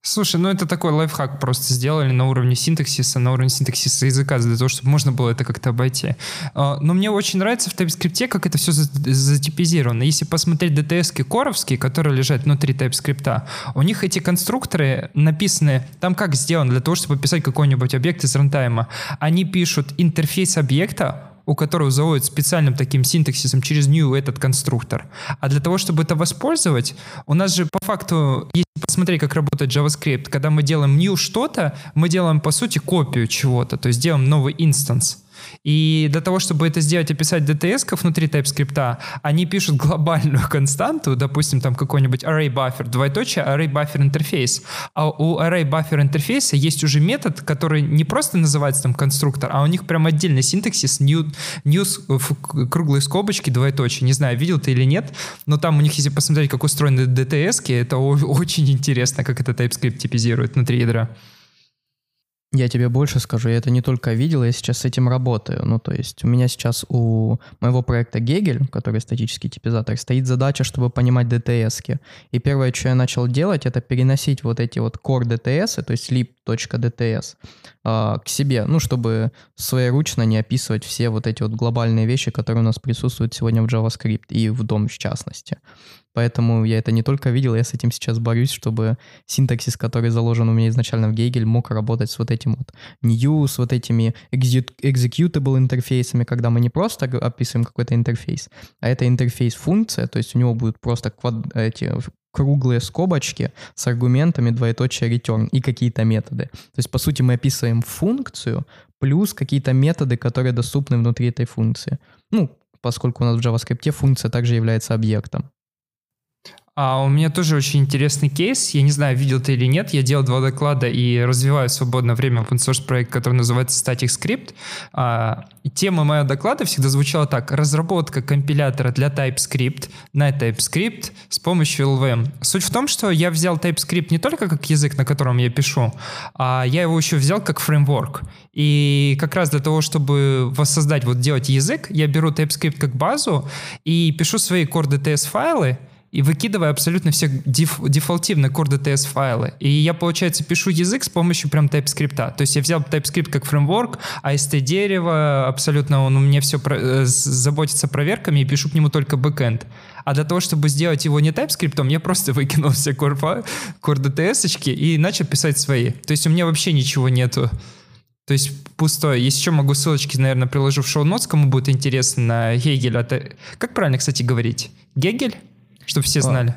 Слушай, ну это такой лайфхак просто сделали на уровне синтаксиса, на уровне синтаксиса языка, для того, чтобы можно было это как-то обойти. А, но мне очень нравится в TypeScript, как это все затипизировано. Если посмотреть DTS-ки коровские, которые лежат внутри TypeScript, у них эти конструкторы написаны, там как сделано, для того, чтобы писать какой-нибудь объект из рантайма. Они пишут интерфейс объекта, у которого заводят специальным таким синтаксисом через new этот конструктор. А для того, чтобы это воспользовать, у нас же по факту, если посмотреть, как работает JavaScript, когда мы делаем new что-то, мы делаем, по сути, копию чего-то, то есть делаем новый инстанс. И для того, чтобы это сделать, описать DTS внутри TypeScript, они пишут глобальную константу, допустим, там какой-нибудь array buffer, двоеточие array buffer интерфейс. А у array buffer интерфейса есть уже метод, который не просто называется там конструктор, а у них прям отдельный синтаксис new, new круглые скобочки, двоеточие. Не знаю, видел ты или нет, но там у них, если посмотреть, как устроены DTS, это очень интересно, как это TypeScript типизирует внутри ядра. Я тебе больше скажу, я это не только видел, я сейчас с этим работаю. Ну, то есть у меня сейчас у моего проекта Гегель, который статический типизатор, стоит задача, чтобы понимать DTS. -ки. И первое, что я начал делать, это переносить вот эти вот core DTS, то есть lib.dts, а, к себе, ну, чтобы своеручно не описывать все вот эти вот глобальные вещи, которые у нас присутствуют сегодня в JavaScript и в DOM в частности. Поэтому я это не только видел, я с этим сейчас борюсь, чтобы синтаксис, который заложен у меня изначально в Гейгель, мог работать с вот этим вот new, с вот этими executable интерфейсами, когда мы не просто описываем какой-то интерфейс, а это интерфейс-функция, то есть у него будут просто квад... эти круглые скобочки с аргументами двоеточие return и какие-то методы. То есть, по сути, мы описываем функцию плюс какие-то методы, которые доступны внутри этой функции. Ну, поскольку у нас в JavaScript функция также является объектом. А у меня тоже очень интересный кейс. Я не знаю, видел ты или нет. Я делал два доклада и развиваю в свободное время open source проект, который называется Static Script. А, тема моего доклада всегда звучала так. Разработка компилятора для TypeScript на TypeScript с помощью LVM. Суть в том, что я взял TypeScript не только как язык, на котором я пишу, а я его еще взял как фреймворк. И как раз для того, чтобы воссоздать, вот делать язык, я беру TypeScript как базу и пишу свои core DTS файлы, и выкидывая абсолютно все деф, дефолтивные core DTS файлы. И я, получается, пишу язык с помощью прям TypeScript. То есть я взял TypeScript как фреймворк, AST дерево, абсолютно он у меня все про, э, заботится проверками и пишу к нему только бэкэнд. А для того, чтобы сделать его не TypeScript, я просто выкинул все core, core DTS и начал писать свои. То есть у меня вообще ничего нету. То есть пустое. Если еще могу ссылочки, наверное, приложу в шоу-нотс, кому будет интересно на Гегель. Это... Как правильно, кстати, говорить? Гегель? Чтобы все а, знали.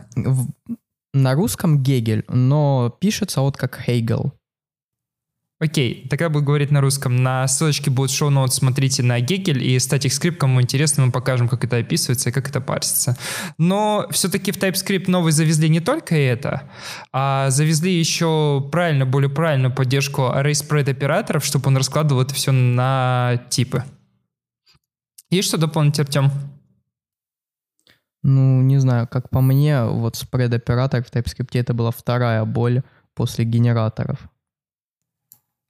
На русском Гегель, но пишется вот как Хейгел. Окей, тогда буду говорить на русском. На ссылочке будет шоу-ноут, смотрите на Гегель и Static Script, кому интересно, мы покажем, как это описывается и как это парсится. Но все-таки в TypeScript новый завезли не только это, а завезли еще правильно, более правильную поддержку array spread операторов, чтобы он раскладывал это все на типы. Есть что дополнить, Артем? Ну, не знаю, как по мне, вот спред-оператор в TypeScript это была вторая боль после генераторов.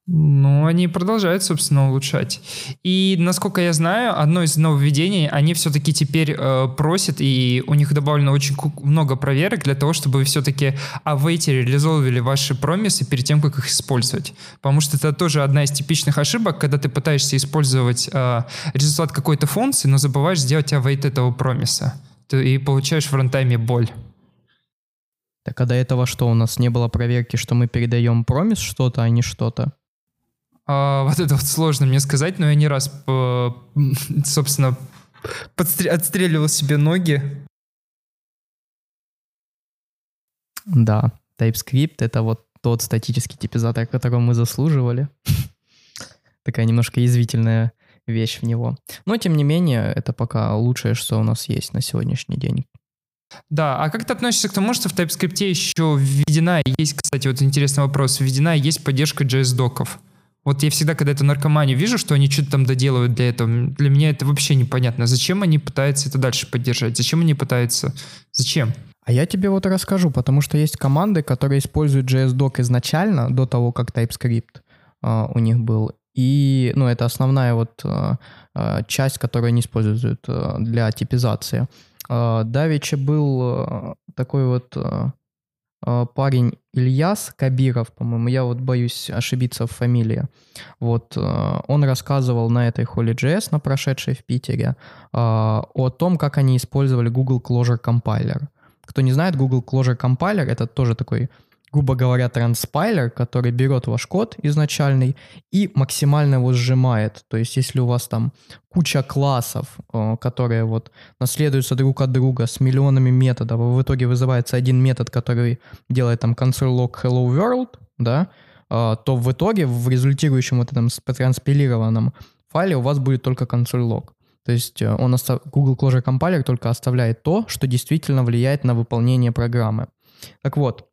Ну, они продолжают, собственно, улучшать. И, насколько я знаю, одно из нововведений, они все-таки теперь э, просят, и у них добавлено очень много проверок для того, чтобы вы все-таки await реализовывали ваши промисы перед тем, как их использовать. Потому что это тоже одна из типичных ошибок, когда ты пытаешься использовать э, результат какой-то функции, но забываешь сделать await этого промиса ты и получаешь в рантайме боль. Так а до этого что, у нас не было проверки, что мы передаем промис что-то, а не что-то? А, вот это вот сложно мне сказать, но я не раз, по, собственно, подстр... отстреливал себе ноги. Да, TypeScript — это вот тот статический типизатор, которого мы заслуживали. Такая немножко язвительная вещь в него. Но, тем не менее, это пока лучшее, что у нас есть на сегодняшний день. Да, а как ты относишься к тому, что в TypeScript еще введена, есть, кстати, вот интересный вопрос, введена есть поддержка JS-доков? Вот я всегда, когда это наркоманию вижу, что они что-то там доделывают для этого, для меня это вообще непонятно. Зачем они пытаются это дальше поддержать? Зачем они пытаются? Зачем? А я тебе вот расскажу, потому что есть команды, которые используют JS-док изначально, до того, как TypeScript uh, у них был. И, ну, это основная вот uh, uh, часть, которую они используют для типизации. Давича был такой вот парень Ильяс Кабиров, по-моему, я вот боюсь ошибиться в фамилии. Вот он рассказывал на этой Holy.js, на прошедшей в Питере, о том, как они использовали Google Closure Compiler. Кто не знает, Google Closure Compiler — это тоже такой грубо говоря, транспайлер, который берет ваш код изначальный и максимально его сжимает. То есть если у вас там куча классов, э, которые вот наследуются друг от друга с миллионами методов, в итоге вызывается один метод, который делает там console log hello world, да, э, то в итоге в результирующем вот этом транспилированном файле у вас будет только console log. То есть э, он остав... Google Closure Compiler только оставляет то, что действительно влияет на выполнение программы. Так вот,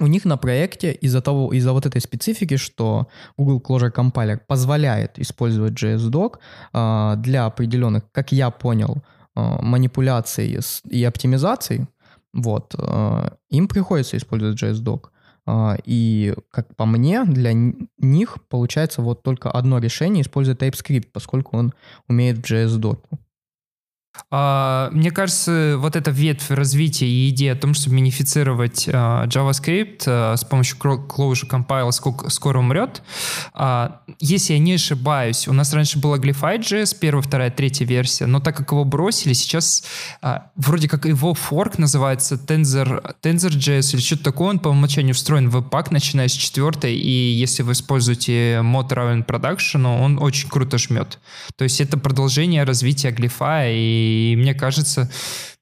у них на проекте из-за того, из-за вот этой специфики, что Google Closure Compiler позволяет использовать JS-Doc э, для определенных, как я понял, э, манипуляций и оптимизаций, вот, э, им приходится использовать JS-Doc. Э, и, как по мне, для них получается вот только одно решение использовать TypeScript, поскольку он умеет в JS-Doc. А, мне кажется, вот эта ветвь развития и идея о том, чтобы минифицировать а, JavaScript а, с помощью Closure Compile скоро умрет. Если я не ошибаюсь, у нас раньше была Glyphide.js, первая, вторая, третья версия, но так как его бросили, сейчас вроде как его форк называется Tensor, Tensor.js или что-то такое, он по умолчанию встроен в Webpack, начиная с четвертой, и если вы используете мод равен продакшену, он очень круто жмет. То есть это продолжение развития Glyphi и и мне кажется,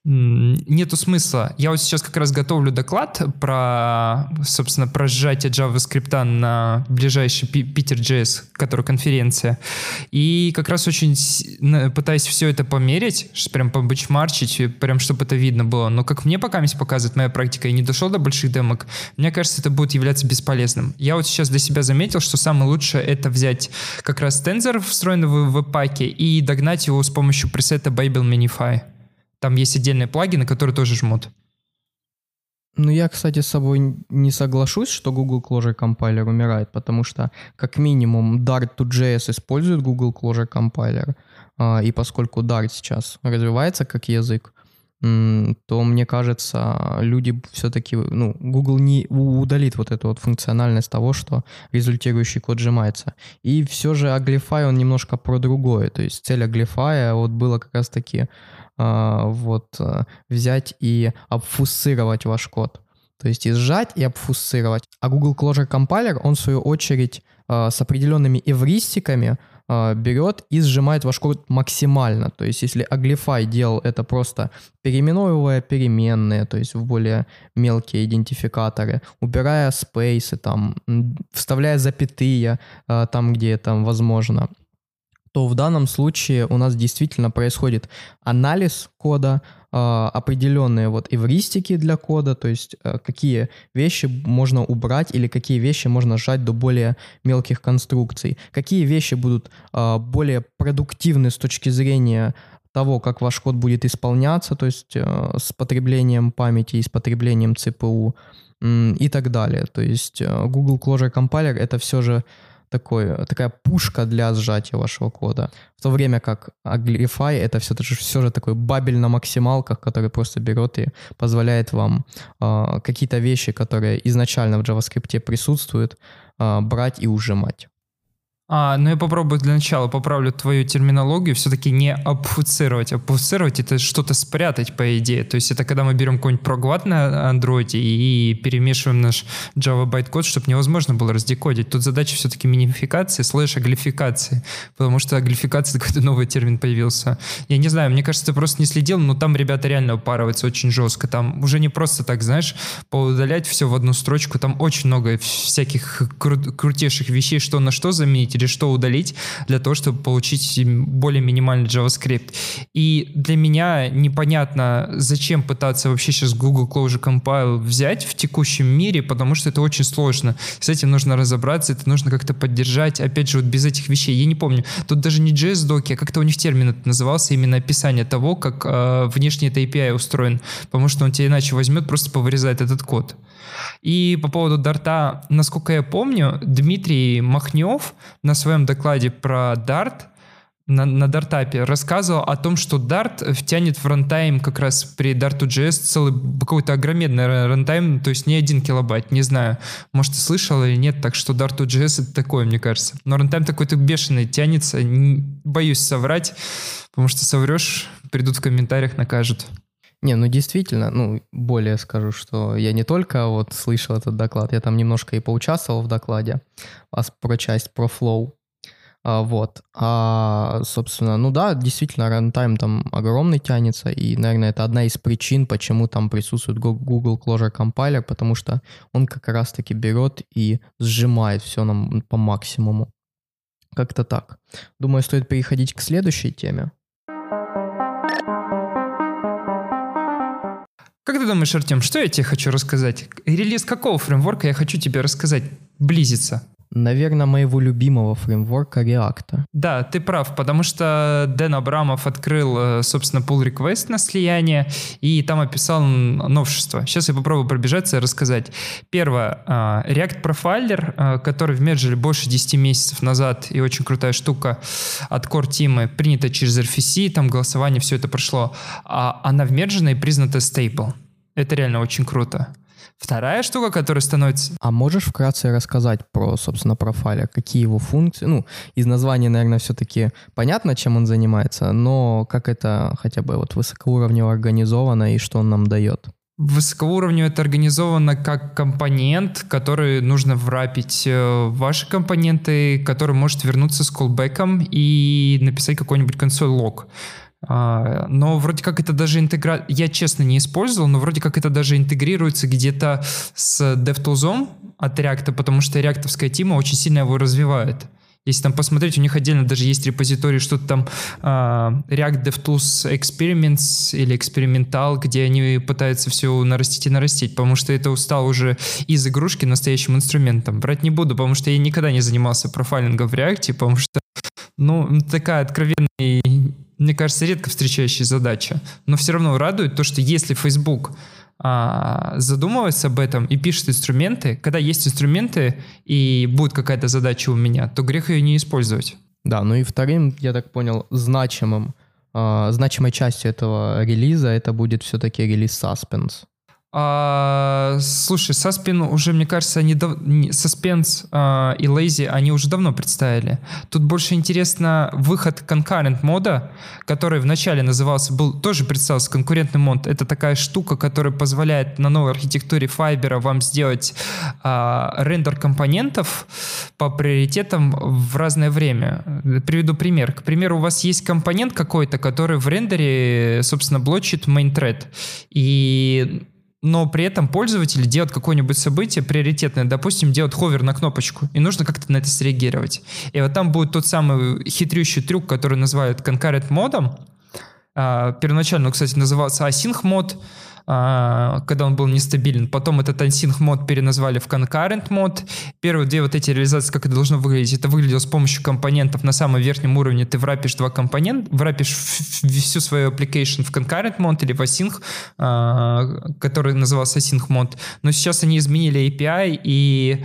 нету смысла. Я вот сейчас как раз готовлю доклад про, собственно, про сжатие JavaScript на ближайший Питер JS, который конференция. И как раз очень пытаюсь все это померить, прям побычмарчить, прям чтобы это видно было. Но как мне пока показывает моя практика, я не дошел до больших демок, мне кажется, это будет являться бесполезным. Я вот сейчас для себя заметил, что самое лучшее это взять как раз тензор, встроенный в веб-паке, и догнать его с помощью пресета Babel Minify. Там есть отдельные плагины, которые тоже жмут. Ну, я, кстати, с собой не соглашусь, что Google Closure Compiler умирает, потому что, как минимум, Dart2JS использует Google Closure Compiler, а, и поскольку Dart сейчас развивается как язык, то, мне кажется, люди все-таки, ну, Google не удалит вот эту вот функциональность того, что результирующий код сжимается. И все же Aglify, он немножко про другое. То есть цель Aglify вот было как раз-таки вот, э, взять и обфусцировать ваш код. То есть и сжать, и обфусцировать. А Google Closure Compiler, он в свою очередь а, с определенными эвристиками а, берет и сжимает ваш код максимально. То есть если Aglify делал это просто переименовывая переменные, то есть в более мелкие идентификаторы, убирая спейсы, там, вставляя запятые там, где это возможно, то в данном случае у нас действительно происходит анализ кода, а, определенные вот эвристики для кода, то есть э, какие вещи можно убрать или какие вещи можно сжать до более мелких конструкций, какие вещи будут а, более продуктивны с точки зрения того, как ваш код будет исполняться, то есть с потреблением памяти и с потреблением CPU и так далее. То есть Google Closure Compiler это все же такой, такая пушка для сжатия вашего кода. В то время как Agrify это все, все же такой бабель на максималках, который просто берет и позволяет вам э, какие-то вещи, которые изначально в JavaScript присутствуют, э, брать и ужимать. А, ну я попробую для начала, поправлю твою терминологию, все-таки не обфуцировать. Обфуцировать — это что-то спрятать, по идее. То есть это когда мы берем какой-нибудь ProGuard на андроиде и перемешиваем наш Java байт-код, чтобы невозможно было раздекодить. Тут задача все-таки минификации слэш углификации, потому что углификация — какой-то новый термин появился. Я не знаю, мне кажется, ты просто не следил, но там ребята реально упарываются очень жестко. Там уже не просто так, знаешь, поудалять все в одну строчку. Там очень много всяких кру- крутейших вещей, что на что заменить, или что удалить для того, чтобы получить более минимальный JavaScript. И для меня непонятно, зачем пытаться вообще сейчас Google Closure Compile взять в текущем мире, потому что это очень сложно. С этим нужно разобраться, это нужно как-то поддержать. Опять же, вот без этих вещей, я не помню, тут даже не JS-доки, а как-то у них термин это назывался, именно описание того, как э, внешний это API устроен, потому что он тебя иначе возьмет, просто повырезает этот код. И по поводу Дарта, насколько я помню, Дмитрий Махнев на своем докладе про Dart на, на DartUP е рассказывал о том, что Dart втянет в runtime как раз при Dart2JS целый какой-то огроменный runtime, то есть не один килобайт, не знаю, может ты слышал или нет, так что Dart2JS это такое, мне кажется. Но runtime такой-то бешеный тянется, боюсь соврать, потому что соврешь, придут в комментариях, накажут. Не, ну действительно, ну более скажу, что я не только вот слышал этот доклад, я там немножко и поучаствовал в докладе а про часть про flow. А, вот. А, собственно, ну да, действительно, рантайм там огромный тянется, и, наверное, это одна из причин, почему там присутствует Google Closure Compiler, потому что он как раз-таки берет и сжимает все нам по максимуму. Как-то так. Думаю, стоит переходить к следующей теме. Как ты думаешь, Артем, что я тебе хочу рассказать? Релиз какого фреймворка я хочу тебе рассказать? Близится. Наверное, моего любимого фреймворка React. Да, ты прав, потому что Дэн Абрамов открыл, э, собственно, pull request на слияние, и там описал новшество. Сейчас я попробую пробежаться и рассказать. Первое. А, React Profiler, э, который в Merge больше 10 месяцев назад, и очень крутая штука от Core Team, принята через RFC, там голосование, все это прошло. А она в и признана stable. Это реально очень круто. Вторая штука, которая становится... А можешь вкратце рассказать про, собственно, профайлер? Какие его функции? Ну, из названия, наверное, все-таки понятно, чем он занимается, но как это хотя бы вот высокоуровнево организовано и что он нам дает? Высокоуровнево это организовано как компонент, который нужно врапить э, в ваши компоненты, который может вернуться с колбеком и написать какой-нибудь консоль лог. А, но вроде как это даже интегра... Я честно не использовал, но вроде как это даже интегрируется где-то с DevTools от React, потому что реактовская тима очень сильно его развивает. Если там посмотреть, у них отдельно даже есть репозиторий, что-то там uh, React DevTools Experiments или Experimental, где они пытаются все нарастить и нарастить, потому что это стало уже из игрушки настоящим инструментом. Брать не буду, потому что я никогда не занимался профайлингом в React, потому что, ну, такая откровенная мне кажется, редко встречающая задача. Но все равно радует то, что если Facebook а, задумывается об этом и пишет инструменты, когда есть инструменты и будет какая-то задача у меня, то грех ее не использовать. Да, ну и вторым, я так понял, значимым, а, значимой частью этого релиза это будет все-таки релиз Suspense. А, слушай, Саспин уже, мне кажется, они дав... Suspense а, и Lazy, они уже давно представили. Тут больше интересно выход concurrent мода, который вначале назывался, был тоже представился конкурентный мод. Это такая штука, которая позволяет на новой архитектуре Fiber вам сделать а, рендер компонентов по приоритетам в разное время. Приведу пример. К примеру, у вас есть компонент какой-то, который в рендере, собственно, блочит main thread. И но при этом пользователь делает какое-нибудь событие приоритетное, допустим, делает ховер на кнопочку, и нужно как-то на это среагировать. И вот там будет тот самый хитрющий трюк, который называют concurrent модом. А, первоначально, кстати, назывался async мод, когда он был нестабилен. Потом этот async мод переназвали в concurrent мод. Первые две вот эти реализации, как это должно выглядеть, это выглядело с помощью компонентов на самом верхнем уровне. Ты врапишь два компонента, врапишь всю свою application в concurrent мод или в async, а, который назывался async мод. Но сейчас они изменили API и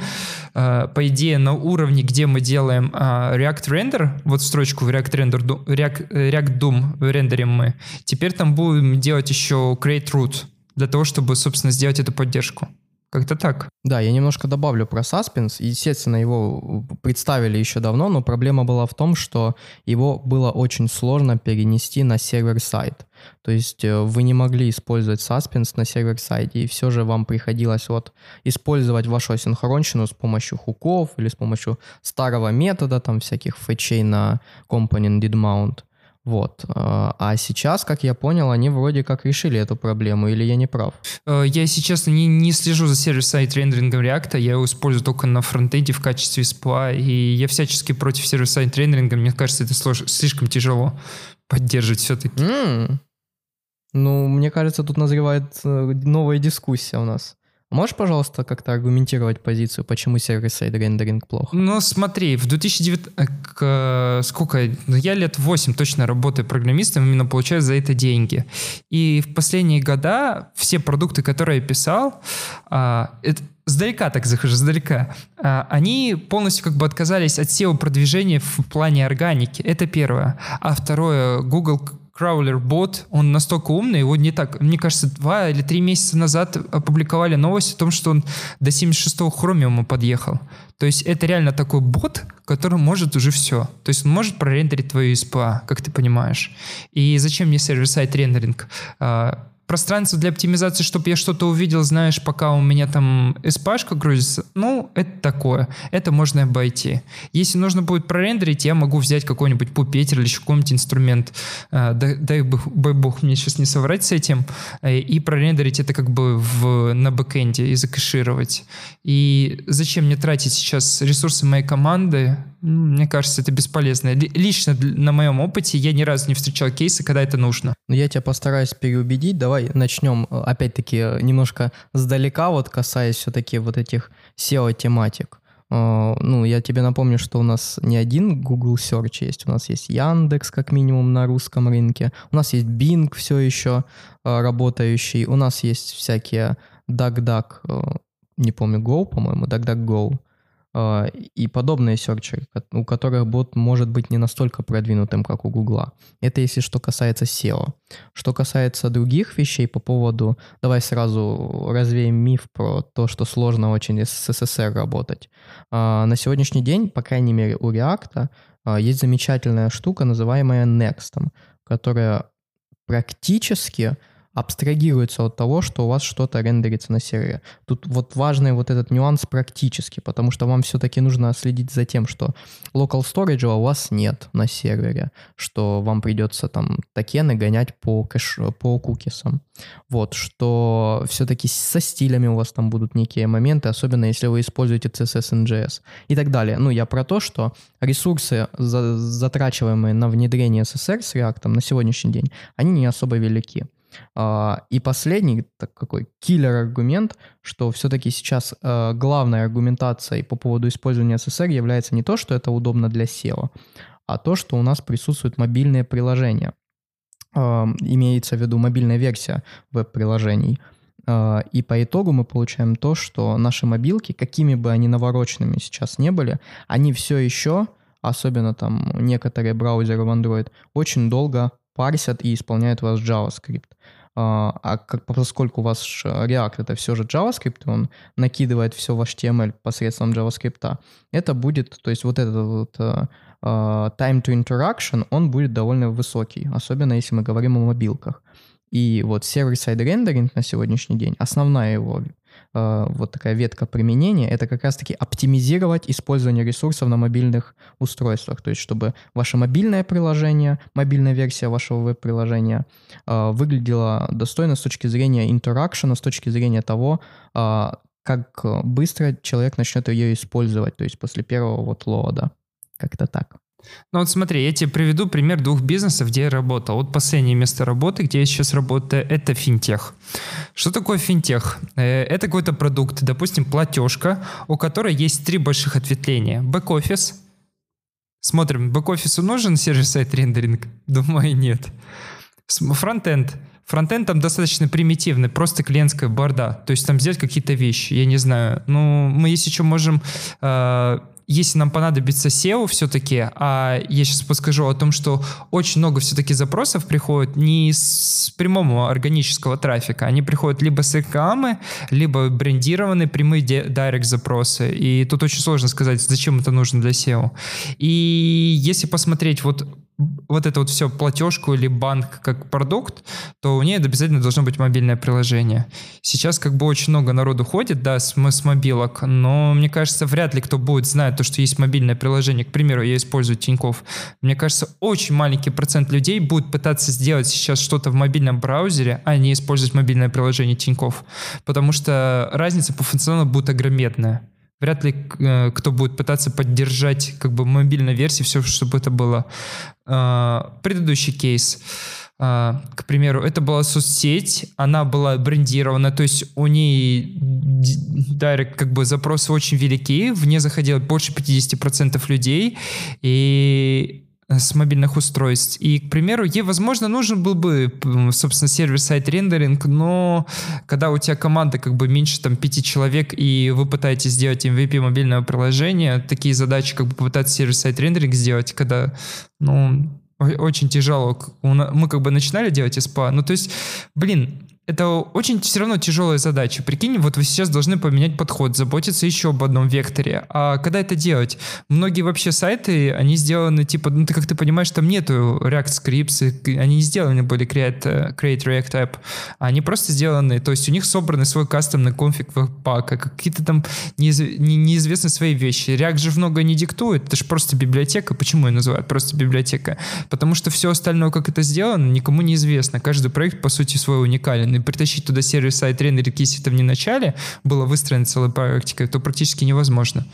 а, по идее на уровне, где мы делаем React Render, вот строчку в React Render, React, React Doom рендерим мы, теперь там будем делать еще create root для того, чтобы, собственно, сделать эту поддержку. Как-то так. Да, я немножко добавлю про Suspense. Естественно, его представили еще давно, но проблема была в том, что его было очень сложно перенести на сервер-сайт. То есть э, вы не могли использовать Suspense на сервер-сайте, и все же вам приходилось вот использовать вашу асинхронщину с помощью хуков или с помощью старого метода, там всяких фетчей на component did mount. Вот. А, а сейчас, как я понял, они вроде как решили эту проблему, или я не прав? Э, я, если честно, не, не слежу за сервис-сайт рендерингом React, я его использую только на фронтенде в качестве SPA, и я всячески против сервис-сайт рендеринга, мне кажется, это слож... слишком тяжело поддерживать все-таки. Mm. Ну, мне кажется, тут назревает э, новая дискуссия у нас. Можешь, пожалуйста, как-то аргументировать позицию, почему сервис-сайд рендеринг плохо? Ну, смотри, в 2009... Э, к, сколько? Ну, я лет 8 точно работаю программистом, именно получаю за это деньги. И в последние года все продукты, которые я писал, а, это, сдалека так захожу, сдалека, а, они полностью как бы отказались от SEO-продвижения в плане органики. Это первое. А второе, Google Crawler бот, он настолько умный, его не так, мне кажется, два или три месяца назад опубликовали новость о том, что он до 76-го хромиума подъехал. То есть это реально такой бот, который может уже все. То есть он может прорендерить твою SPA, как ты понимаешь. И зачем мне сервер-сайт рендеринг? А, пространство для оптимизации, чтобы я что-то увидел, знаешь, пока у меня там SPA грузится, ну, это такое. Это можно обойти. Если нужно будет прорендерить, я могу взять какой-нибудь пупетер или еще какой-нибудь инструмент, э, дай, дай бог мне сейчас не соврать с этим, э, и прорендерить это как бы в, на бэкэнде и закэшировать. И зачем мне тратить сейчас ресурсы моей команды? Мне кажется, это бесполезно. Лично на моем опыте я ни разу не встречал кейсы, когда это нужно. Но я тебя постараюсь переубедить. Давай начнем, э, опять-таки, э, немножко сдалека, вот касаясь все-таки вот этих SEO-тематик. Э, ну, я тебе напомню, что у нас не один Google Search есть, у нас есть Яндекс, как минимум, на русском рынке, у нас есть Bing все еще работающий, у нас есть всякие DuckDuck, не помню, Go, по-моему, DuckDuckGo, и подобные серчеры, у которых бот может быть не настолько продвинутым, как у Гугла. Это если что касается SEO. Что касается других вещей по поводу... Давай сразу развеем миф про то, что сложно очень с SSR работать. А, на сегодняшний день, по крайней мере, у React а, есть замечательная штука, называемая Next, которая практически абстрагируется от того, что у вас что-то рендерится на сервере. Тут вот важный вот этот нюанс практически, потому что вам все-таки нужно следить за тем, что local storage у вас нет на сервере, что вам придется там токены гонять по, кэш, по кукисам. Вот, что все-таки со стилями у вас там будут некие моменты, особенно если вы используете CSS NGS и так далее. Ну, я про то, что ресурсы, за, затрачиваемые на внедрение SSR с React на сегодняшний день, они не особо велики. А, и последний так какой киллер-аргумент, что все-таки сейчас э, главной аргументацией по поводу использования SSR является не то, что это удобно для SEO, а то, что у нас присутствуют мобильные приложения. Имеется в виду мобильная версия веб-приложений. А, и по итогу мы получаем то, что наши мобилки, какими бы они навороченными сейчас не были, они все еще, особенно там некоторые браузеры в Android, очень долго парсят и исполняют у вас JavaScript. А, а как, поскольку у вас React это все же JavaScript, он накидывает все в HTML посредством JavaScript, это будет, то есть вот этот вот uh, time to interaction, он будет довольно высокий, особенно если мы говорим о мобилках. И вот server-side rendering на сегодняшний день, основная его э, вот такая ветка применения, это как раз-таки оптимизировать использование ресурсов на мобильных устройствах. То есть, чтобы ваше мобильное приложение, мобильная версия вашего веб-приложения э, выглядела достойно с точки зрения интеракшена, с точки зрения того, э, как быстро человек начнет ее использовать, то есть после первого вот лода. Как-то так. Ну вот смотри, я тебе приведу пример двух бизнесов, где я работал. Вот последнее место работы, где я сейчас работаю, это финтех. Что такое финтех? Э, это какой-то продукт, допустим, платежка, у которой есть три больших ответвления. Бэк-офис. Смотрим, бэк-офису нужен сервис-сайт рендеринг? Думаю, нет. Фронтенд. Фронтенд там достаточно примитивный, просто клиентская борда. То есть там взять какие-то вещи, я не знаю. Ну, мы если что можем э, если нам понадобится SEO все-таки, а я сейчас подскажу о том, что очень много все-таки запросов приходит не с прямого органического трафика, они приходят либо с рекламы, либо брендированные прямые директ запросы, и тут очень сложно сказать, зачем это нужно для SEO. И если посмотреть вот вот это вот все платежку или банк как продукт, то у нее обязательно должно быть мобильное приложение. Сейчас как бы очень много народу ходит, да, с, с мобилок, но мне кажется, вряд ли кто будет знать то, что есть мобильное приложение. К примеру, я использую Тинькофф. Мне кажется, очень маленький процент людей будет пытаться сделать сейчас что-то в мобильном браузере, а не использовать мобильное приложение Тинькофф, потому что разница по функционалу будет огрометная вряд ли э, кто будет пытаться поддержать как бы мобильной версии все, чтобы это было. Э, предыдущий кейс. Э, к примеру, это была соцсеть, она была брендирована, то есть у ней директ как бы запросы очень велики, в ней заходило больше 50% людей, и с мобильных устройств. И, к примеру, ей, возможно, нужен был бы, собственно, сервер-сайт рендеринг, но когда у тебя команда как бы меньше там пяти человек, и вы пытаетесь сделать MVP мобильного приложения, такие задачи как бы попытаться сервер-сайт рендеринг сделать, когда, ну, очень тяжело. Мы как бы начинали делать SPA, ну, то есть, блин, это очень все равно тяжелая задача. Прикинь, вот вы сейчас должны поменять подход, заботиться еще об одном векторе. А когда это делать? Многие вообще сайты, они сделаны типа, ну ты как ты понимаешь, там нету React Scripts, они не сделаны были Create, create React App, они просто сделаны, то есть у них собраны свой кастомный конфиг пака, какие-то там неиз, не, неизвестные свои вещи. React же много не диктует, это же просто библиотека. Почему ее называют просто библиотека? Потому что все остальное, как это сделано, никому не известно. Каждый проект, по сути, свой уникален притащить туда server-side rendering, если это в начале было выстроено целой практикой, то практически невозможно.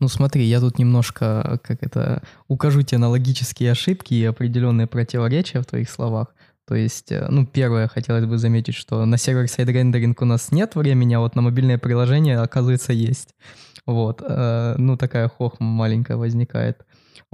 Ну смотри, я тут немножко, как это, укажу тебе на логические ошибки и определенные противоречия в твоих словах. То есть, э, ну, первое, хотелось бы заметить, что на server-side rendering у нас нет времени, а вот на мобильное приложение, оказывается, есть. Вот, э, ну, такая хохма маленькая возникает.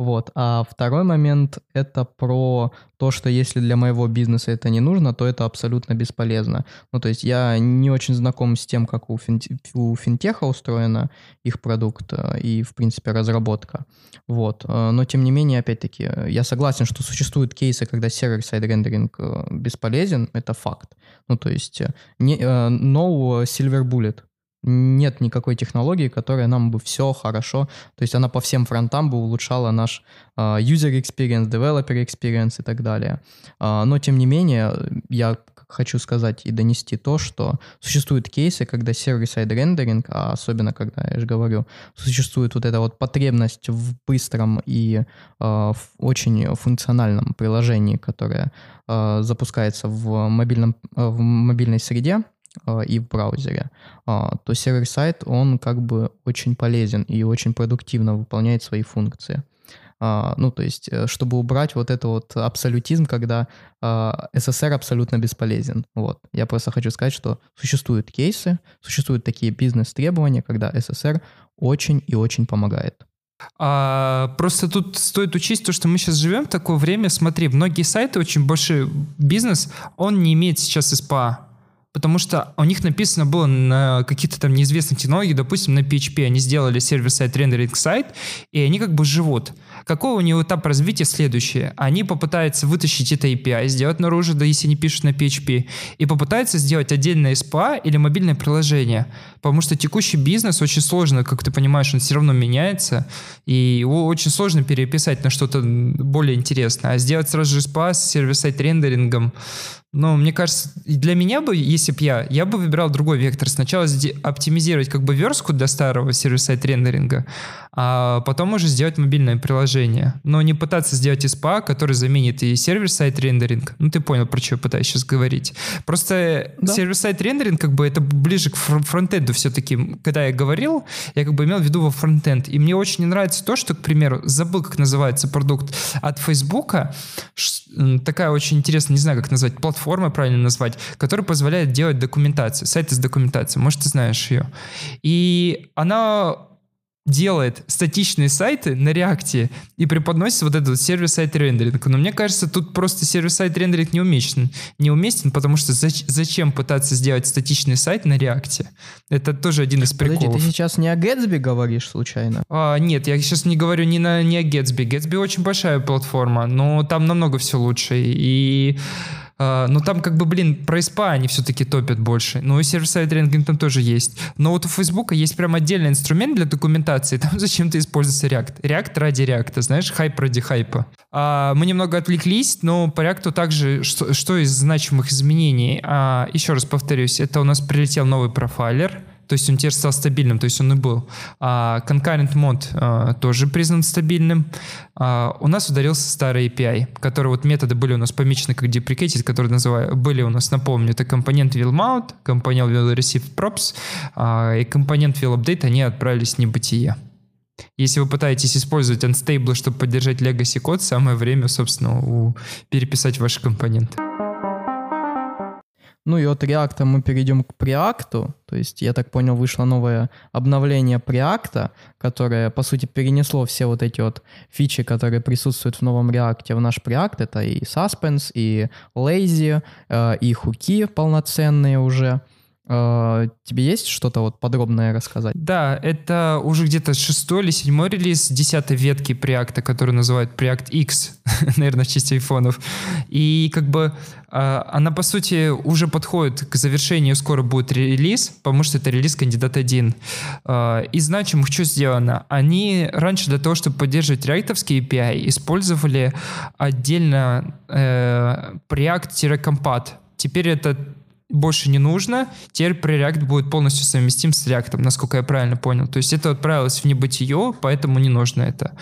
Вот. А второй момент — это про то, что если для моего бизнеса это не нужно, то это абсолютно бесполезно. Ну, то есть я не очень знаком с тем, как у, фин, у финтеха устроена их продукт э, и, в принципе, разработка. Вот. Э, но, тем не менее, опять-таки, я согласен, что существуют кейсы, когда server-side rendering э, бесполезен, это факт. Ну, то есть не, no silver bullet, нет никакой технологии, которая нам бы все хорошо, то есть она по всем фронтам бы улучшала наш э, user experience, developer experience и так далее. Э, но тем не менее, я хочу сказать и донести то, что существуют кейсы, когда server-side rendering, а особенно когда, я же говорю, существует вот эта вот потребность в быстром и э, в очень функциональном приложении, которое э, запускается в, мобильном, в мобильной среде, а, и в браузере, а, то сервер-сайт, он как бы очень полезен и очень продуктивно выполняет свои функции. А, ну, то есть, э, чтобы убрать вот это вот абсолютизм, когда SSR абсолютно бесполезен. Вот. Я просто хочу сказать, что существуют кейсы, существуют такие бизнес-требования, когда SSR очень и очень помогает. А, просто тут стоит учесть то, что мы сейчас живем в такое время. Смотри, многие сайты, очень большой бизнес, он не имеет сейчас SPA потому что у них написано было на каких-то там неизвестных технологиях, допустим, на PHP, они сделали сервер-сайт рендеринг сайт, и они как бы живут. Какой у него этап развития следующее? Они попытаются вытащить это API, сделать наружу, да если не пишут на PHP, и попытаются сделать отдельное SPA или мобильное приложение, потому что текущий бизнес очень сложно, как ты понимаешь, он все равно меняется, и его очень сложно переписать на что-то более интересное, а сделать сразу же SPA с сервер-сайт рендерингом, но мне кажется, для меня бы, если бы я, я бы выбирал другой вектор. Сначала оптимизировать как бы верстку для старого server-side rendering а, а потом уже сделать мобильное приложение. Но не пытаться сделать SPA, который заменит и server-side rendering. Ну, ты понял, про что я пытаюсь сейчас говорить. Просто да. server-side rendering, как бы, это ближе к фронтенду все-таки. Когда я говорил, я как бы имел в виду во фронтенд. И мне очень не нравится то, что, к примеру, забыл, как называется продукт от Фейсбука. Такая очень интересная, не знаю, как назвать, платформа правильно назвать, которая позволяет делать документацию, сайты с документацией. Может, ты знаешь ее. И она делает статичные сайты на реакте и преподносит вот этот сервис-сайт рендеринг. Но мне кажется, тут просто сервис-сайт рендеринг неуместен. Неуместен, потому что зач- зачем пытаться сделать статичный сайт на реакте? Это тоже один из приколов. Подожди, ты сейчас не о Gatsby говоришь случайно? А, нет, я сейчас не говорю не, на, не о Gatsby. Gatsby очень большая платформа, но там намного все лучше. И Э, ну, там как бы, блин, про SPA они все-таки топят больше. Ну, и сервер-сайд рендеринг там тоже есть. Но вот у Facebook есть прям отдельный инструмент для документации. Там зачем-то используется React. React ради React, знаешь, хайп ради хайпа. Э, мы немного отвлеклись, но по React также, что, что из значимых изменений? Э, еще раз повторюсь, это у нас прилетел новый profiler, то есть он теперь стал стабильным, то есть он и был. А concurrent mode а, тоже признан стабильным. А, у нас ударился старый API, которые вот методы были у нас помечены как deprecated, которые называю, были у нас, напомню, это компонент will mount, компонент will receive props а, и компонент will update, они отправились в небытие. Если вы пытаетесь использовать unstable, чтобы поддержать legacy код, самое время, собственно, у, переписать ваши компоненты. Ну и от React мы перейдем к Preact. То есть, я так понял, вышло новое обновление Preact, которое, по сути, перенесло все вот эти вот фичи, которые присутствуют в новом React в наш Preact. Это и Suspense, и Lazy, э, и хуки полноценные уже. Uh, тебе есть что-то вот подробное рассказать? Да, это уже где-то шестой или седьмой релиз десятой ветки Preact, который называют Preact X, наверное, в честь айфонов. И как бы uh, она, по сути, уже подходит к завершению, скоро будет релиз, потому что это релиз кандидат 1. Uh, из значимых что сделано? Они раньше для того, чтобы поддерживать реактовские API, использовали отдельно э, Preact-Compat. Теперь это больше не нужно, теперь React будет полностью совместим с React, насколько я правильно понял. То есть это отправилось в небытие, поэтому не нужно это.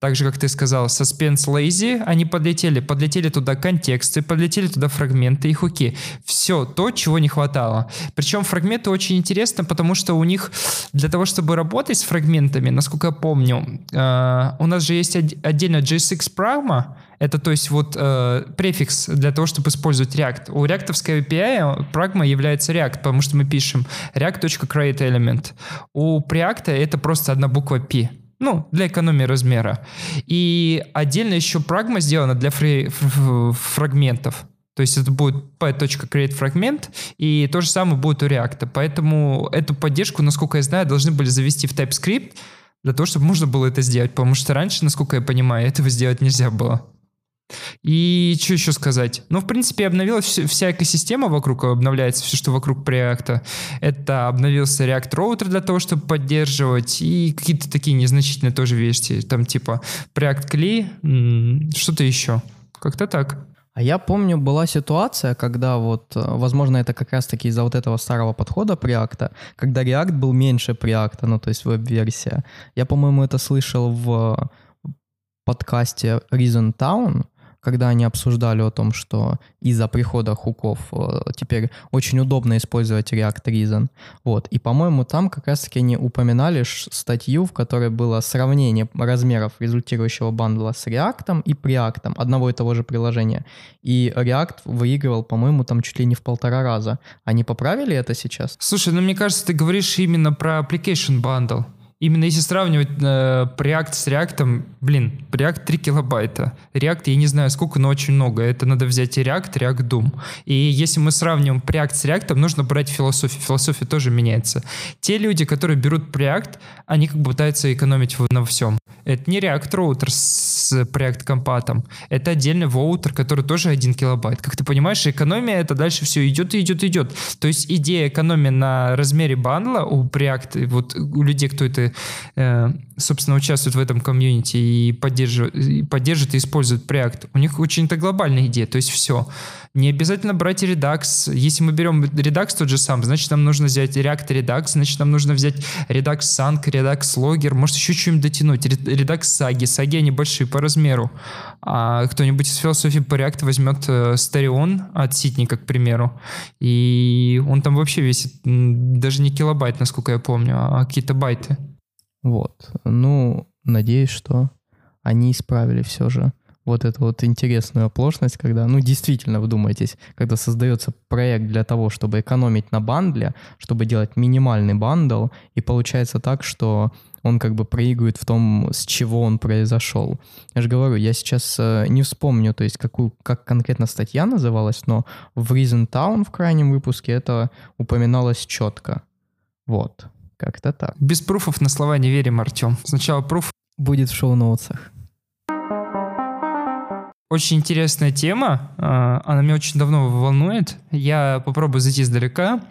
Так же, как ты сказал, Suspense Lazy, они подлетели, подлетели туда контексты, подлетели туда фрагменты и хуки. Все то, чего не хватало. Причем фрагменты очень интересны, потому что у них для того, чтобы работать с фрагментами, насколько я помню, э, у нас же есть отдельно JSX Pragma, это, то есть, вот э, префикс для того, чтобы использовать React. У реактовской API Pragma является React, потому что мы пишем react.createElement. У Preact это просто одна буква P. Ну, для экономии размера. И отдельно еще Pragma сделана для фри- фрагментов. То есть это будет p.createFragment, и то же самое будет у React. Поэтому эту поддержку, насколько я знаю, должны были завести в TypeScript, для того, чтобы можно было это сделать. Потому что раньше, насколько я понимаю, этого сделать нельзя было. И что еще сказать? Ну, в принципе, обновилась вся экосистема вокруг, обновляется все, что вокруг Preact. Это обновился React Router для того, чтобы поддерживать, и какие-то такие незначительные тоже вещи, там типа Preact CLI, что-то еще. Как-то так. А я помню, была ситуация, когда вот, э, возможно, это как раз-таки из-за вот этого старого подхода Preact, когда React был меньше Preact, ну, то есть веб-версия. Я, по-моему, это слышал в подкасте Reason Town, когда они обсуждали о том, что из-за прихода хуков э, теперь очень удобно использовать React Reason. Вот. И, по-моему, там как раз-таки они упоминали статью, в которой было сравнение размеров результирующего бандла с React и Preact одного и того же приложения. И React выигрывал, по-моему, там чуть ли не в полтора раза. Они поправили это сейчас? Слушай, ну мне кажется, ты говоришь именно про application bundle. Именно если сравнивать э, React с React, блин, React 3 килобайта. React, я не знаю сколько, но очень много. Это надо взять и React, React Doom. И если мы сравниваем React с React, нужно брать философию. Философия тоже меняется. Те люди, которые берут React, они как бы пытаются экономить на всем. Это не React Router с React компатом. Это отдельный воутер, который тоже 1 килобайт. Как ты понимаешь, экономия это дальше все идет и идет идет. То есть идея экономии на размере бандла у React, вот у людей, кто это Э, собственно, участвуют в этом комьюнити и поддерживают, и поддерживают и используют Preact, у них очень-то глобальная идея, то есть все. Не обязательно брать Redux. Если мы берем Redux тот же сам, значит, нам нужно взять React Redux, значит, нам нужно взять Redux Sync, Redux Logger, может, еще что-нибудь дотянуть. Redux Sagi. Sagi, они большие по размеру. А кто-нибудь из философии по React возьмет э, Starion от Ситника, к примеру, и он там вообще весит даже не килобайт, насколько я помню, а какие-то байты. Вот. Ну, надеюсь, что они исправили все же вот эту вот интересную оплошность, когда, ну, действительно, вдумайтесь, когда создается проект для того, чтобы экономить на бандле, чтобы делать минимальный бандл, и получается так, что он как бы проигрывает в том, с чего он произошел. Я же говорю, я сейчас э, не вспомню, то есть какую, как конкретно статья называлась, но в Reason Town в крайнем выпуске это упоминалось четко. Вот, как-то так. Без пруфов на слова не верим, Артем. Сначала пруф. Будет в шоу-ноутсах. Очень интересная тема, а, она меня очень давно волнует. Я попробую зайти издалека.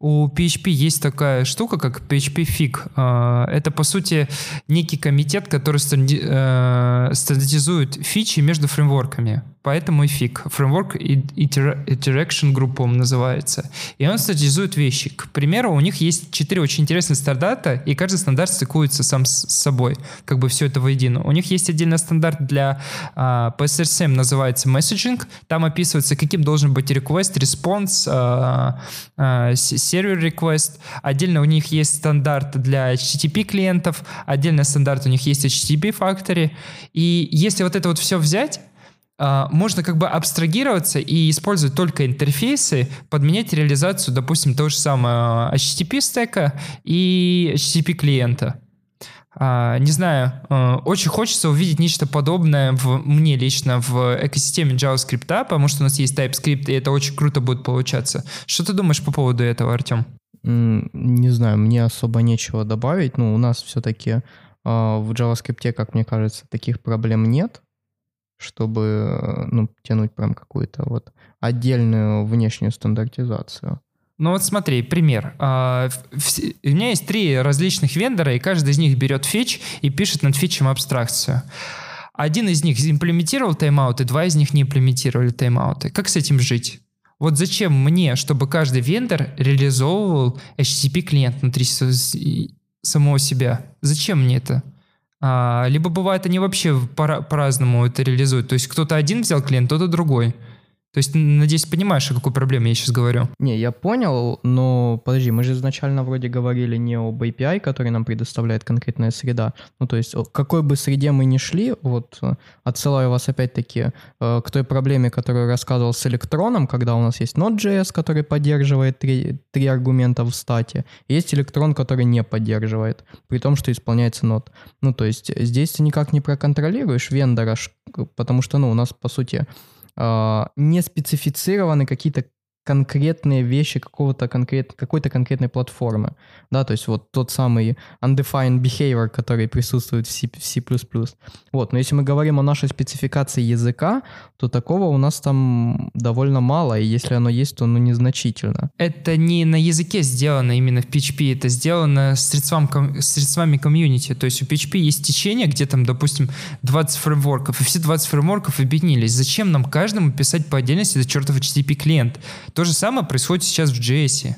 У PHP есть такая штука, как PHP FIG. А, это, по сути, некий комитет, который э, стандартизует фичи между фреймворками. Поэтому и FIG. Framework Interaction Group, он называется. И он стандартизует вещи. К примеру, у них есть четыре очень интересных стандарта, и каждый стандарт стыкуется сам с собой. Как бы все это воедино. У них есть отдельный стандарт для а, PSR 7 называется messaging. Там описывается, каким должен быть request, response, э, э, сервер реквест. Отдельно у них есть стандарт для HTTP клиентов, отдельно стандарт у них есть HTTP Factory. И если вот это вот все взять, э, можно как бы абстрагироваться и использовать только интерфейсы, подменять реализацию, допустим, того же самого HTTP стека и HTTP клиента. Uh, не знаю, uh, очень хочется увидеть нечто подобное в, мне лично в экосистеме JavaScript, потому что у нас есть TypeScript, и это очень круто будет получаться. Что ты думаешь по поводу этого, Артем? Не знаю, мне особо нечего добавить. Ну, у нас все-таки в JavaScript, как мне кажется, таких проблем нет чтобы ну, тянуть прям какую-то вот отдельную внешнюю стандартизацию. Ну вот смотри, пример. А, у меня есть три различных вендора, и каждый из них берет фич и пишет над фичем абстракцию. Один из них имплементировал тайм-ауты, два из них не имплементировали тайм-ауты. Как с этим жить? Вот зачем мне, чтобы каждый вендор реализовывал HTTP клиент внутри самого себя? Зачем мне это? А, либо бывает они вообще по- по-разному это реализуют. То есть кто-то один взял клиент, кто-то другой. То есть, надеюсь, понимаешь, о какой проблеме я сейчас говорю? Не, я понял, но подожди, мы же изначально вроде говорили не об API, который нам предоставляет конкретная среда. Ну, то есть, какой бы среде мы ни шли, вот отсылаю вас опять-таки э, к той проблеме, которую рассказывал с электроном, когда у нас есть Node.js, который поддерживает три, три аргумента в стате, есть электрон, который не поддерживает, при том, что исполняется Node. Ну, то есть, здесь ты никак не проконтролируешь вендора, потому что, ну, у нас, по сути, не специфицированы какие-то конкретные вещи какого-то конкрет, какой-то конкретной платформы. Да, то есть вот тот самый undefined behavior, который присутствует в C, в C++. Вот, но если мы говорим о нашей спецификации языка, то такого у нас там довольно мало, и если оно есть, то оно незначительно. Это не на языке сделано именно в PHP, это сделано средством, средствами комьюнити. То есть у PHP есть течение, где там, допустим, 20 фреймворков, и все 20 фреймворков объединились. Зачем нам каждому писать по отдельности этот чертов HTTP клиент? То же самое происходит сейчас в JS.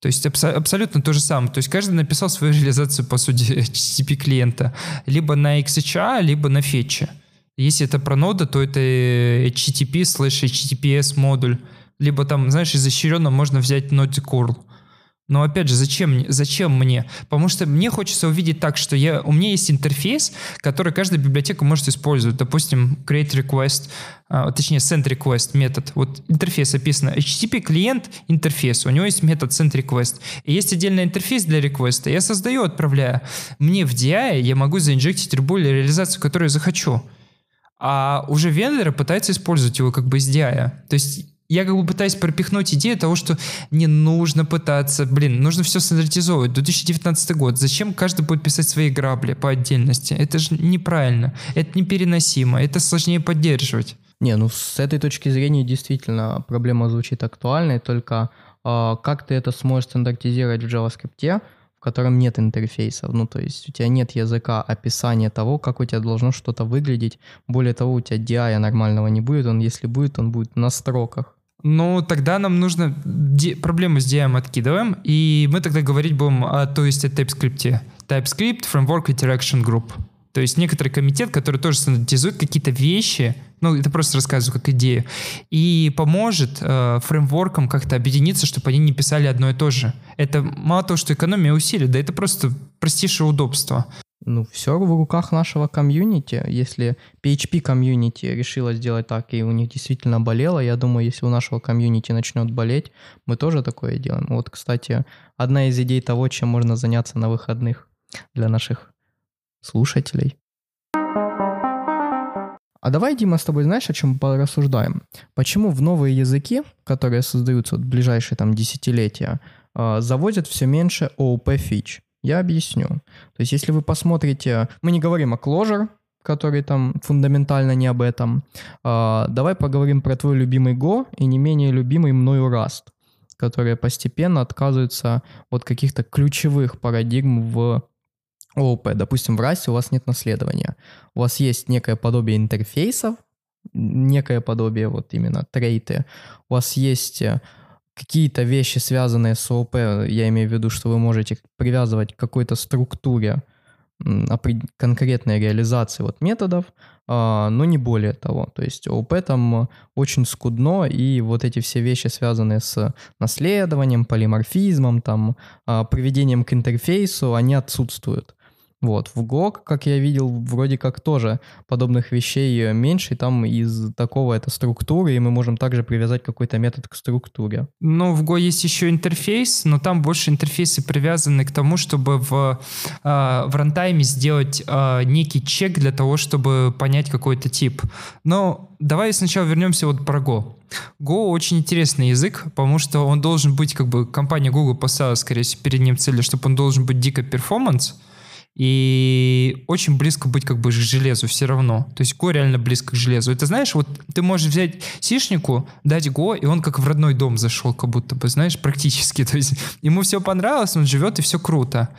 То есть абс- абсолютно то же самое. То есть каждый написал свою реализацию, по сути, HTTP клиента. Либо на XHA, либо на фетче. Если это про нода, то это HTTP слэш HTTPS модуль. Либо там, знаешь, изощренно можно взять Node curl. Но опять же, зачем, зачем мне? Потому что мне хочется увидеть так, что я, у меня есть интерфейс, который каждая библиотека может использовать. Допустим, create request, а, точнее send request метод. Вот интерфейс описано. HTTP клиент интерфейс. У него есть метод send request. И есть отдельный интерфейс для реквеста. Я создаю, отправляю. Мне в DI я могу заинжектить любую реализацию, которую я захочу. А уже вендоры пытаются использовать его как бы из DI. То есть я как бы пытаюсь пропихнуть идею того, что не нужно пытаться, блин, нужно все стандартизовывать. 2019 год. Зачем каждый будет писать свои грабли по отдельности? Это же неправильно. Это непереносимо. Это сложнее поддерживать. Не, ну с этой точки зрения действительно проблема звучит актуальной, только э, как ты это сможешь стандартизировать в JavaScript, в котором нет интерфейсов. Ну, то есть у тебя нет языка описания того, как у тебя должно что-то выглядеть. Более того, у тебя DI нормального не будет. Он, если будет, он будет на строках. Ну, тогда нам нужно... Проблему с DIM откидываем, и мы тогда говорить будем о, то есть о TypeScript. TypeScript Framework Interaction Group. То есть некоторый комитет, который тоже стандартизует какие-то вещи, ну, это просто рассказываю как идею, и поможет э, фреймворкам как-то объединиться, чтобы они не писали одно и то же. Это мало того, что экономия усилий, да это просто простейшее удобство. Ну, все в руках нашего комьюнити. Если PHP комьюнити решила сделать так, и у них действительно болело, я думаю, если у нашего комьюнити начнет болеть, мы тоже такое делаем. Вот, кстати, одна из идей того, чем можно заняться на выходных для наших слушателей. А давай, Дима, с тобой знаешь, о чем порассуждаем? Почему в новые языки, которые создаются в ближайшие там десятилетия, а, заводят все меньше OOP фич? Я объясню. То есть, если вы посмотрите, мы не говорим о Clojure, который там фундаментально не об этом. А, давай поговорим про твой любимый Go и не менее любимый мною Rust, которые постепенно отказываются от каких-то ключевых парадигм в ООП. Допустим, в Rust у вас нет наследования. У вас есть некое подобие интерфейсов, некое подобие вот именно трейты. У вас есть э, какие-то вещи, связанные с ООП, я имею в виду, что вы можете привязывать к какой-то структуре конкретной реализации вот методов, а, но не более того. То есть ООП там очень скудно, и вот эти все вещи, связанные с наследованием, полиморфизмом, там, а, приведением к интерфейсу, они отсутствуют. Вот, в Go, как я видел, вроде как тоже подобных вещей меньше, и там из такого это структуры, и мы можем также привязать какой-то метод к структуре. Ну, в Go есть еще интерфейс, но там больше интерфейсы привязаны к тому, чтобы в, э, в рантайме сделать э, некий чек для того, чтобы понять какой-то тип. Но давай сначала вернемся вот про Go. Go очень интересный язык, потому что он должен быть, как бы, компания Google поставила, скорее всего, перед ним целью, чтобы он должен быть дико перформанс, и очень близко быть как бы к железу все равно. То есть Go реально близко к железу. Это знаешь, вот ты можешь взять сишнику, дать Go, и он как в родной дом зашел, как будто бы, знаешь, практически. То есть ему все понравилось, он живет, и все круто.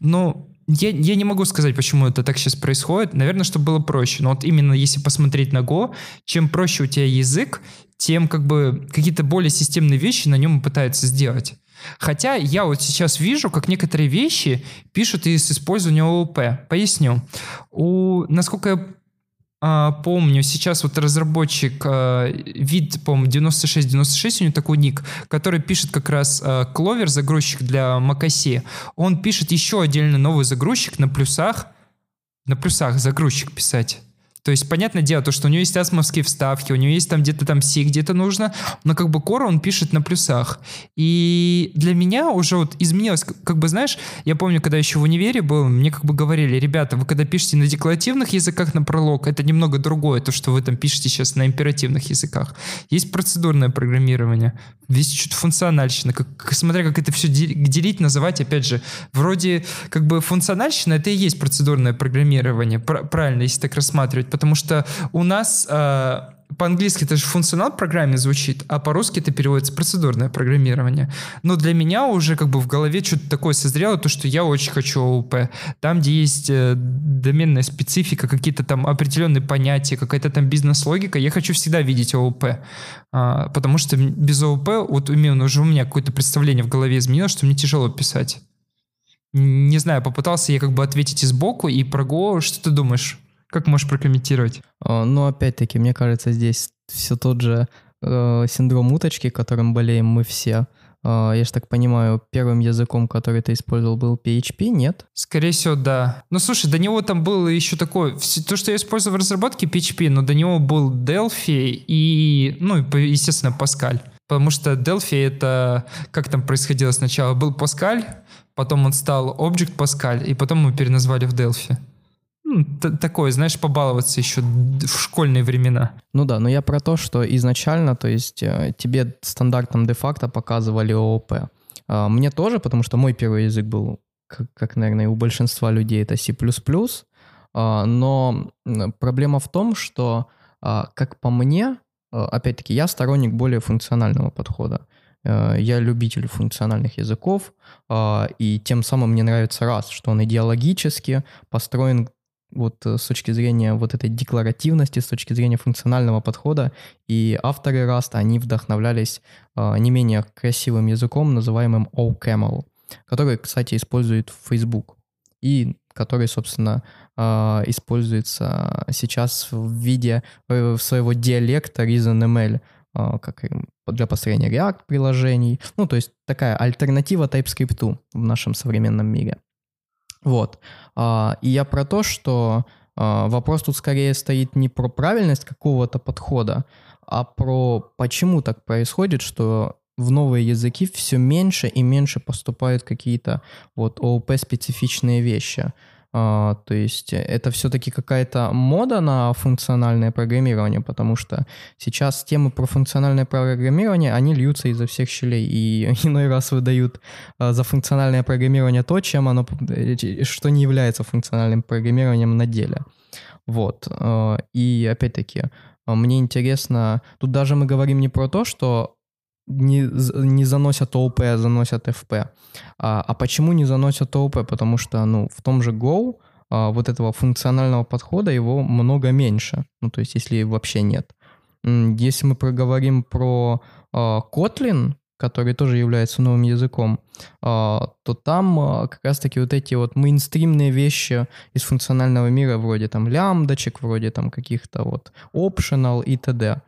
Но я, я не могу сказать, почему это так сейчас происходит. Наверное, чтобы было проще. Но вот именно если посмотреть на Go, чем проще у тебя язык, тем как бы какие-то более системные вещи на нем пытаются сделать. Хотя я вот сейчас вижу, как некоторые вещи пишут из использования ООП. Поясню. У, насколько я а, помню, сейчас вот разработчик а, вид, по-моему, 9696, у него такой ник, который пишет как раз а, Clover, загрузчик для macOS. Он пишет еще отдельно новый загрузчик на плюсах, на плюсах загрузчик писать. То есть, понятное дело, то, что у него есть асмовские вставки, у него есть там где-то там си, где-то нужно, но как бы Кора он пишет на плюсах. И для меня уже вот изменилось, как бы, знаешь, я помню, когда еще в универе был, мне как бы говорили, ребята, вы когда пишете на декларативных языках на пролог, это немного другое, то, что вы там пишете сейчас на императивных языках. Есть процедурное программирование, весь что-то функциональщина, как, смотря как это все делить, называть, опять же, вроде как бы функциональщина, это и есть процедурное программирование, правильно, если так рассматривать, потому что у нас э, по-английски это же функционал программе звучит, а по-русски это переводится процедурное программирование. Но для меня уже как бы в голове что-то такое созрело, то, что я очень хочу ООП. Там, где есть э, доменная специфика, какие-то там определенные понятия, какая-то там бизнес-логика, я хочу всегда видеть ООП. А, потому что без ООП, вот именно уже у меня какое-то представление в голове изменилось, что мне тяжело писать. Не знаю, попытался я как бы ответить и сбоку, и про Go, что ты думаешь? Как можешь прокомментировать? А, ну, опять-таки, мне кажется, здесь все тот же э, синдром уточки, которым болеем мы все. Э, я же так понимаю, первым языком, который ты использовал, был PHP, нет? Скорее всего, да. Ну, слушай, до него там было еще такое... То, что я использовал в разработке PHP, но до него был Delphi и, ну, естественно, Pascal. Потому что Delphi это... Как там происходило сначала? Был Pascal, потом он стал Object Pascal, и потом мы переназвали в Delphi ну, такое, знаешь, побаловаться еще в школьные времена. Ну да, но я про то, что изначально, то есть э, тебе стандартом де-факто показывали ООП. А, мне тоже, потому что мой первый язык был, как, как наверное, у большинства людей, это C++. А, но проблема в том, что, а, как по мне, опять-таки, я сторонник более функционального подхода. Э, я любитель функциональных языков, и тем самым мне нравится раз, что он идеологически построен вот э, с точки зрения вот этой декларативности, с точки зрения функционального подхода. И авторы Rust, они вдохновлялись э, не менее красивым языком, называемым OCaml, который, кстати, использует Facebook. И который, собственно, э, используется сейчас в виде э, своего диалекта ReasonML, э, как для построения React-приложений. Ну, то есть такая альтернатива TypeScript в нашем современном мире. Вот. А, и я про то, что а, вопрос тут скорее стоит не про правильность какого-то подхода, а про почему так происходит, что в новые языки все меньше и меньше поступают какие-то вот ООП-специфичные вещи. Uh, то есть это все-таки какая-то мода на функциональное программирование, потому что сейчас темы про функциональное программирование, они льются изо всех щелей, и иной раз выдают uh, за функциональное программирование то, чем оно, что не является функциональным программированием на деле. Вот. Uh, и опять-таки, мне интересно, тут даже мы говорим не про то, что не, не заносят ООП, а заносят ФП. А, а почему не заносят ООП? Потому что ну, в том же Go а, вот этого функционального подхода его много меньше. Ну, то есть если вообще нет. Если мы проговорим про а, Kotlin, который тоже является новым языком, а, то там а, как раз-таки вот эти вот мейнстримные вещи из функционального мира, вроде там лямбдочек, вроде там каких-то вот optional и т.д.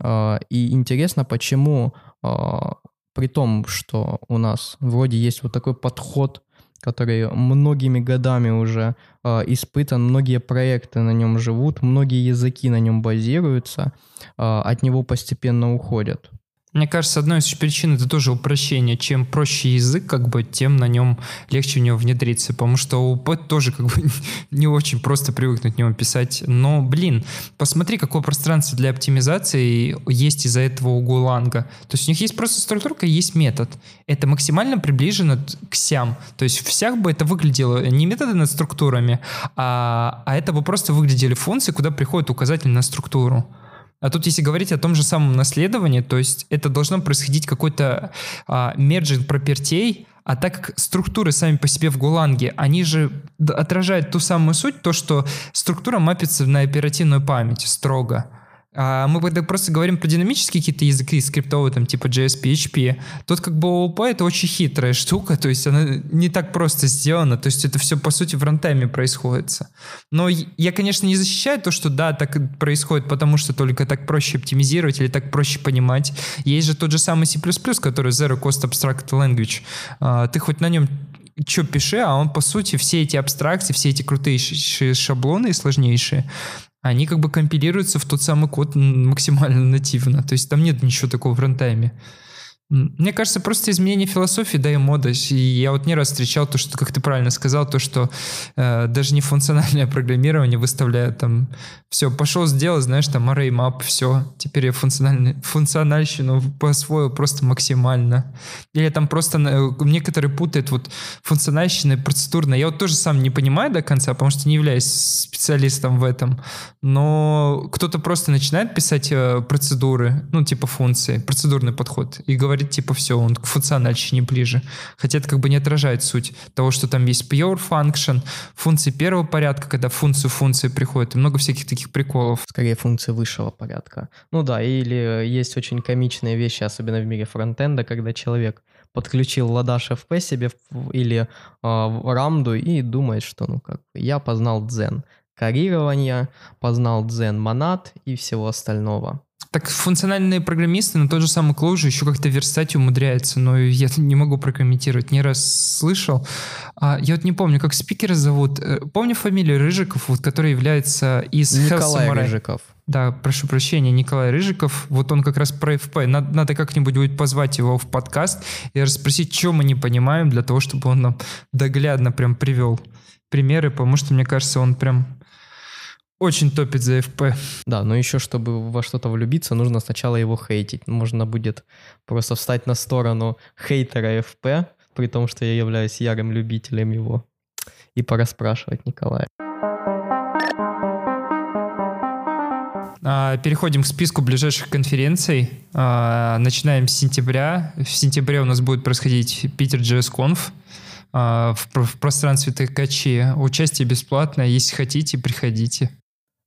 А, и интересно, почему при том, что у нас вроде есть вот такой подход, который многими годами уже э, испытан, многие проекты на нем живут, многие языки на нем базируются, э, от него постепенно уходят. Мне кажется, одной из причин это тоже упрощение. Чем проще язык, как бы, тем на нем легче в него внедриться. Потому что у ОП тоже как бы не очень просто привыкнуть к нему писать. Но, блин, посмотри, какое пространство для оптимизации есть из-за этого у Гуланга. То есть у них есть просто структурка, есть метод. Это максимально приближено к сям. То есть в бы это выглядело не методы над структурами, а, а это бы просто выглядели функции, куда приходит указатель на структуру. А тут, если говорить о том же самом наследовании, то есть это должно происходить какой-то а, пропертей, а так как структуры сами по себе в Гуланге, они же отражают ту самую суть, то, что структура мапится на оперативную память строго. А мы когда просто говорим про динамические какие-то языки скриптовые, там типа JS, PHP, тут как бы OOP это очень хитрая штука, то есть она не так просто сделана, то есть это все по сути в рантайме происходит. Но я, конечно, не защищаю то, что да, так происходит, потому что только так проще оптимизировать или так проще понимать. Есть же тот же самый C++, который Zero Cost Abstract Language. А, ты хоть на нем что пиши, а он, по сути, все эти абстракции, все эти крутые шаблоны и сложнейшие, они как бы компилируются в тот самый код максимально нативно. То есть там нет ничего такого в рантайме. Мне кажется, просто изменение философии, да и мода. Я вот не раз встречал то, что, как ты правильно сказал, то, что э, даже не функциональное программирование выставляет там все, пошел сделал, знаешь, там array map, все, теперь я функциональный, функциональщину по-своему просто максимально. Или там просто э, некоторые путают вот функциональщина и процедурно. Я вот тоже сам не понимаю до конца, потому что не являюсь специалистом в этом, но кто-то просто начинает писать э, процедуры, ну, типа функции, процедурный подход, и говорит, говорит, типа, все, он к функциональщине ближе. Хотя это как бы не отражает суть того, что там есть pure function, функции первого порядка, когда функцию функции приходит, и много всяких таких приколов. Скорее, функции высшего порядка. Ну да, или есть очень комичные вещи, особенно в мире фронтенда, когда человек подключил ладаш FP себе или э, рамду и думает, что ну как я познал дзен коррирования, познал дзен монад и всего остального. Так функциональные программисты на тот же самый Clojure еще как-то верстать умудряются, но я не могу прокомментировать. Не раз слышал. А, я вот не помню, как спикера зовут. Э, помню фамилию Рыжиков, вот, который является из Николай Рыжиков. Да, прошу прощения, Николай Рыжиков. Вот он как раз про FP. Надо, надо как-нибудь будет позвать его в подкаст и расспросить, что мы не понимаем, для того, чтобы он нам доглядно прям привел примеры, потому что, мне кажется, он прям очень топит за FP. Да, но еще, чтобы во что-то влюбиться, нужно сначала его хейтить. Можно будет просто встать на сторону хейтера FP, при том, что я являюсь ярым любителем его, и пораспрашивать Николая. А, переходим к списку ближайших конференций. А, начинаем с сентября. В сентябре у нас будет происходить Питер JS Conf а, в пространстве Ткачи. Участие бесплатное. Если хотите, приходите.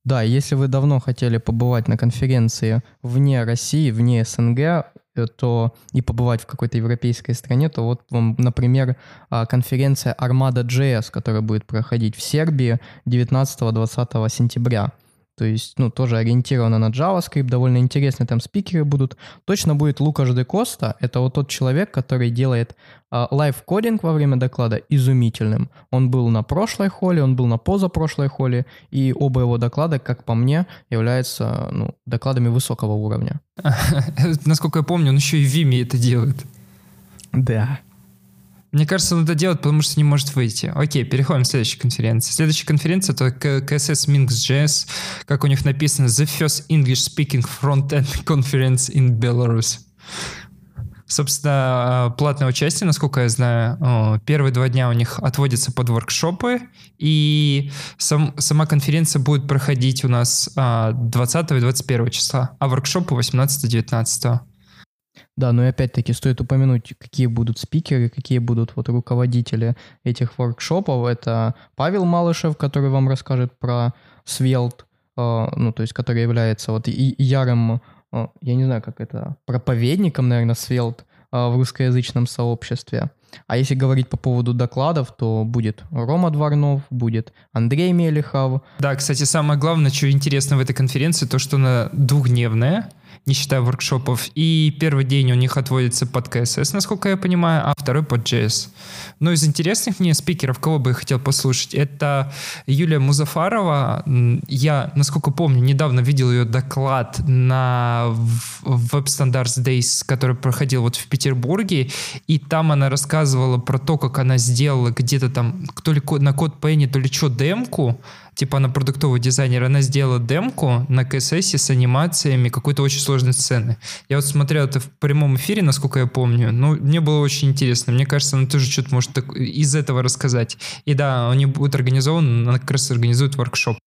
Да, если вы давно хотели побывать на конференции вне России, вне СНГ, э, то и побывать в какой-то европейской стране, то вот вам, например, а, конференция Armada JS, которая будет проходить в Сербии 19-20 сентября. То есть, ну, тоже ориентировано на JavaScript, довольно интересные там спикеры будут. Точно будет Лукас да Коста, это вот тот человек, который делает live coding во время доклада изумительным. Он был на прошлой Holy, он был на позапрошлой Holy, и оба его доклада, как по мне, являются ну, докладами высокого уровня. Насколько я помню, он еще и в Vim е это делает. Да. Мне кажется, он это делает, потому что не может выйти. Окей, переходим к следующей конференции. Следующая конференция — это KSS Minsk.js, как у них написано, The First English-Speaking Front-End Conference in Belarus. Собственно, платное участие, насколько я знаю, первые два дня у них отводятся под воркшопы, и сам, сама конференция будет проходить у нас 20 и 21 числа, а воркшопы 18-19. Да, но и опять-таки стоит упомянуть, какие будут спикеры, какие будут вот руководители этих воркшопов. Это Павел Малышев, который вам расскажет про Svelte, э, ну, то есть который является вот и ярым, э, я не знаю, как это, проповедником, наверное, Svelte э, в русскоязычном сообществе. А если говорить по поводу докладов, то будет Рома Дворнов, будет Андрей Мелехов. Да, кстати, самое главное, что интересно в этой конференции, то, что она двухдневная, не считая воркшопов. И первый день у них отводится под КСС, насколько я понимаю, а второй под JS. Но из интересных мне спикеров, кого бы я хотел послушать, это Юлия Музафарова. Я, насколько помню, недавно видел ее доклад на Web Standards Days, который проходил вот в Петербурге, и там она рассказывала про то, как она сделала где-то там, то ли на код Penny, то ли что, демку, типа она продуктовый дизайнер, она сделала демку на КСС с анимациями какой-то очень сложной сцены. Я вот смотрел это в прямом эфире, насколько я помню, ну, мне было очень интересно. Мне кажется, она тоже что-то может так, из этого рассказать. И да, они будут организованы, она как раз организует воркшоп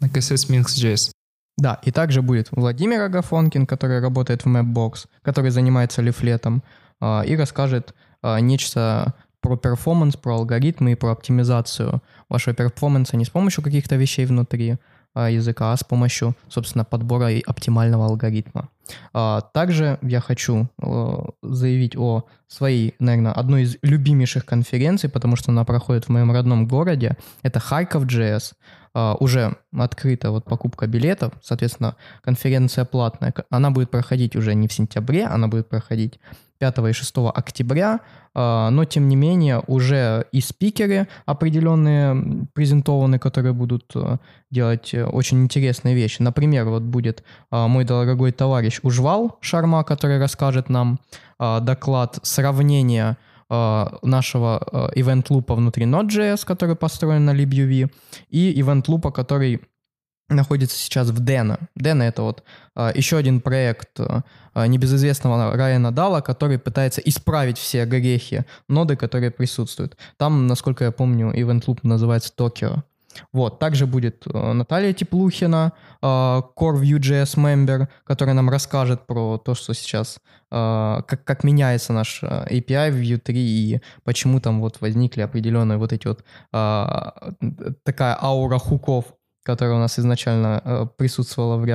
на КСС Minsk.js. Да, и также будет Владимир Агафонкин, который работает в Mapbox, который занимается лифлетом, а, и расскажет а, нечто про перформанс, про алгоритмы и про оптимизацию вашего перформанса не с помощью каких-то вещей внутри а, языка, а с помощью, собственно, подбора и оптимального алгоритма. А, также я хочу а, заявить о своей, наверное, одной из любимейших конференций, потому что она проходит в моем родном городе. Это Харьков JS. А, уже открыта вот покупка билетов, соответственно, конференция платная. Она будет проходить уже не в сентябре, она будет проходить 5 и 6 октября, а, но тем не менее уже и спикеры определенные презентованы, которые будут э, делать э, очень интересные вещи. Например, вот будет а, мой дорогой товарищ Ужвал Шарма, который расскажет нам доклад сравнения нашего ивент-лупа внутри Node.js, который построен на LibUV, и ивент-лупа, который находится сейчас в Deno. Deno — это вот а, еще один проект а, небезызвестного Райана Дала, который пытается исправить все грехи ноды, которые присутствуют. Там, насколько я помню, Event Loop называется Tokyo. Вот, также будет э, Наталья Теплухина, э, Core Vue.js member, которая нам расскажет про то, что сейчас, э, как, как меняется наш API в Vue 3 и почему там вот возникли определенные вот эти вот такая аура хуков которая у нас изначально присутствовала в.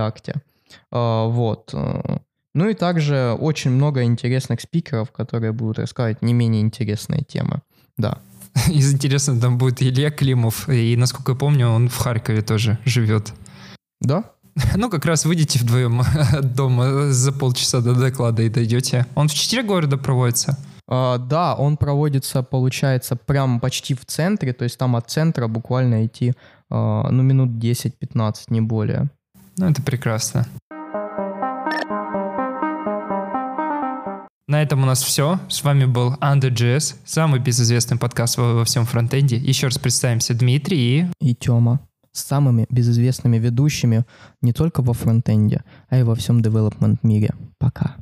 Э, вот. Ну и также очень много интересных спикеров, которые будут рассказывать не менее интересные темы. Да. Из интересного там будет Илья Климов, и, насколько я помню, он в Харькове тоже живет. Да? Ну, как раз выйдете вдвоем от дома за полчаса до доклада и дойдете. Он в четыре города проводится? Uh, да, он проводится, получается, прям почти в центре, то есть там от центра буквально идти а, ну, минут 10-15, не более. Ну, это прекрасно. На этом у нас все. С вами был Under.js, самый безызвестный подкаст во, всем фронтенде. Еще раз представимся, Дмитрий и... И Тёма. С самыми безызвестными ведущими не только во фронтенде, а и во всем девелопмент мире. Пока.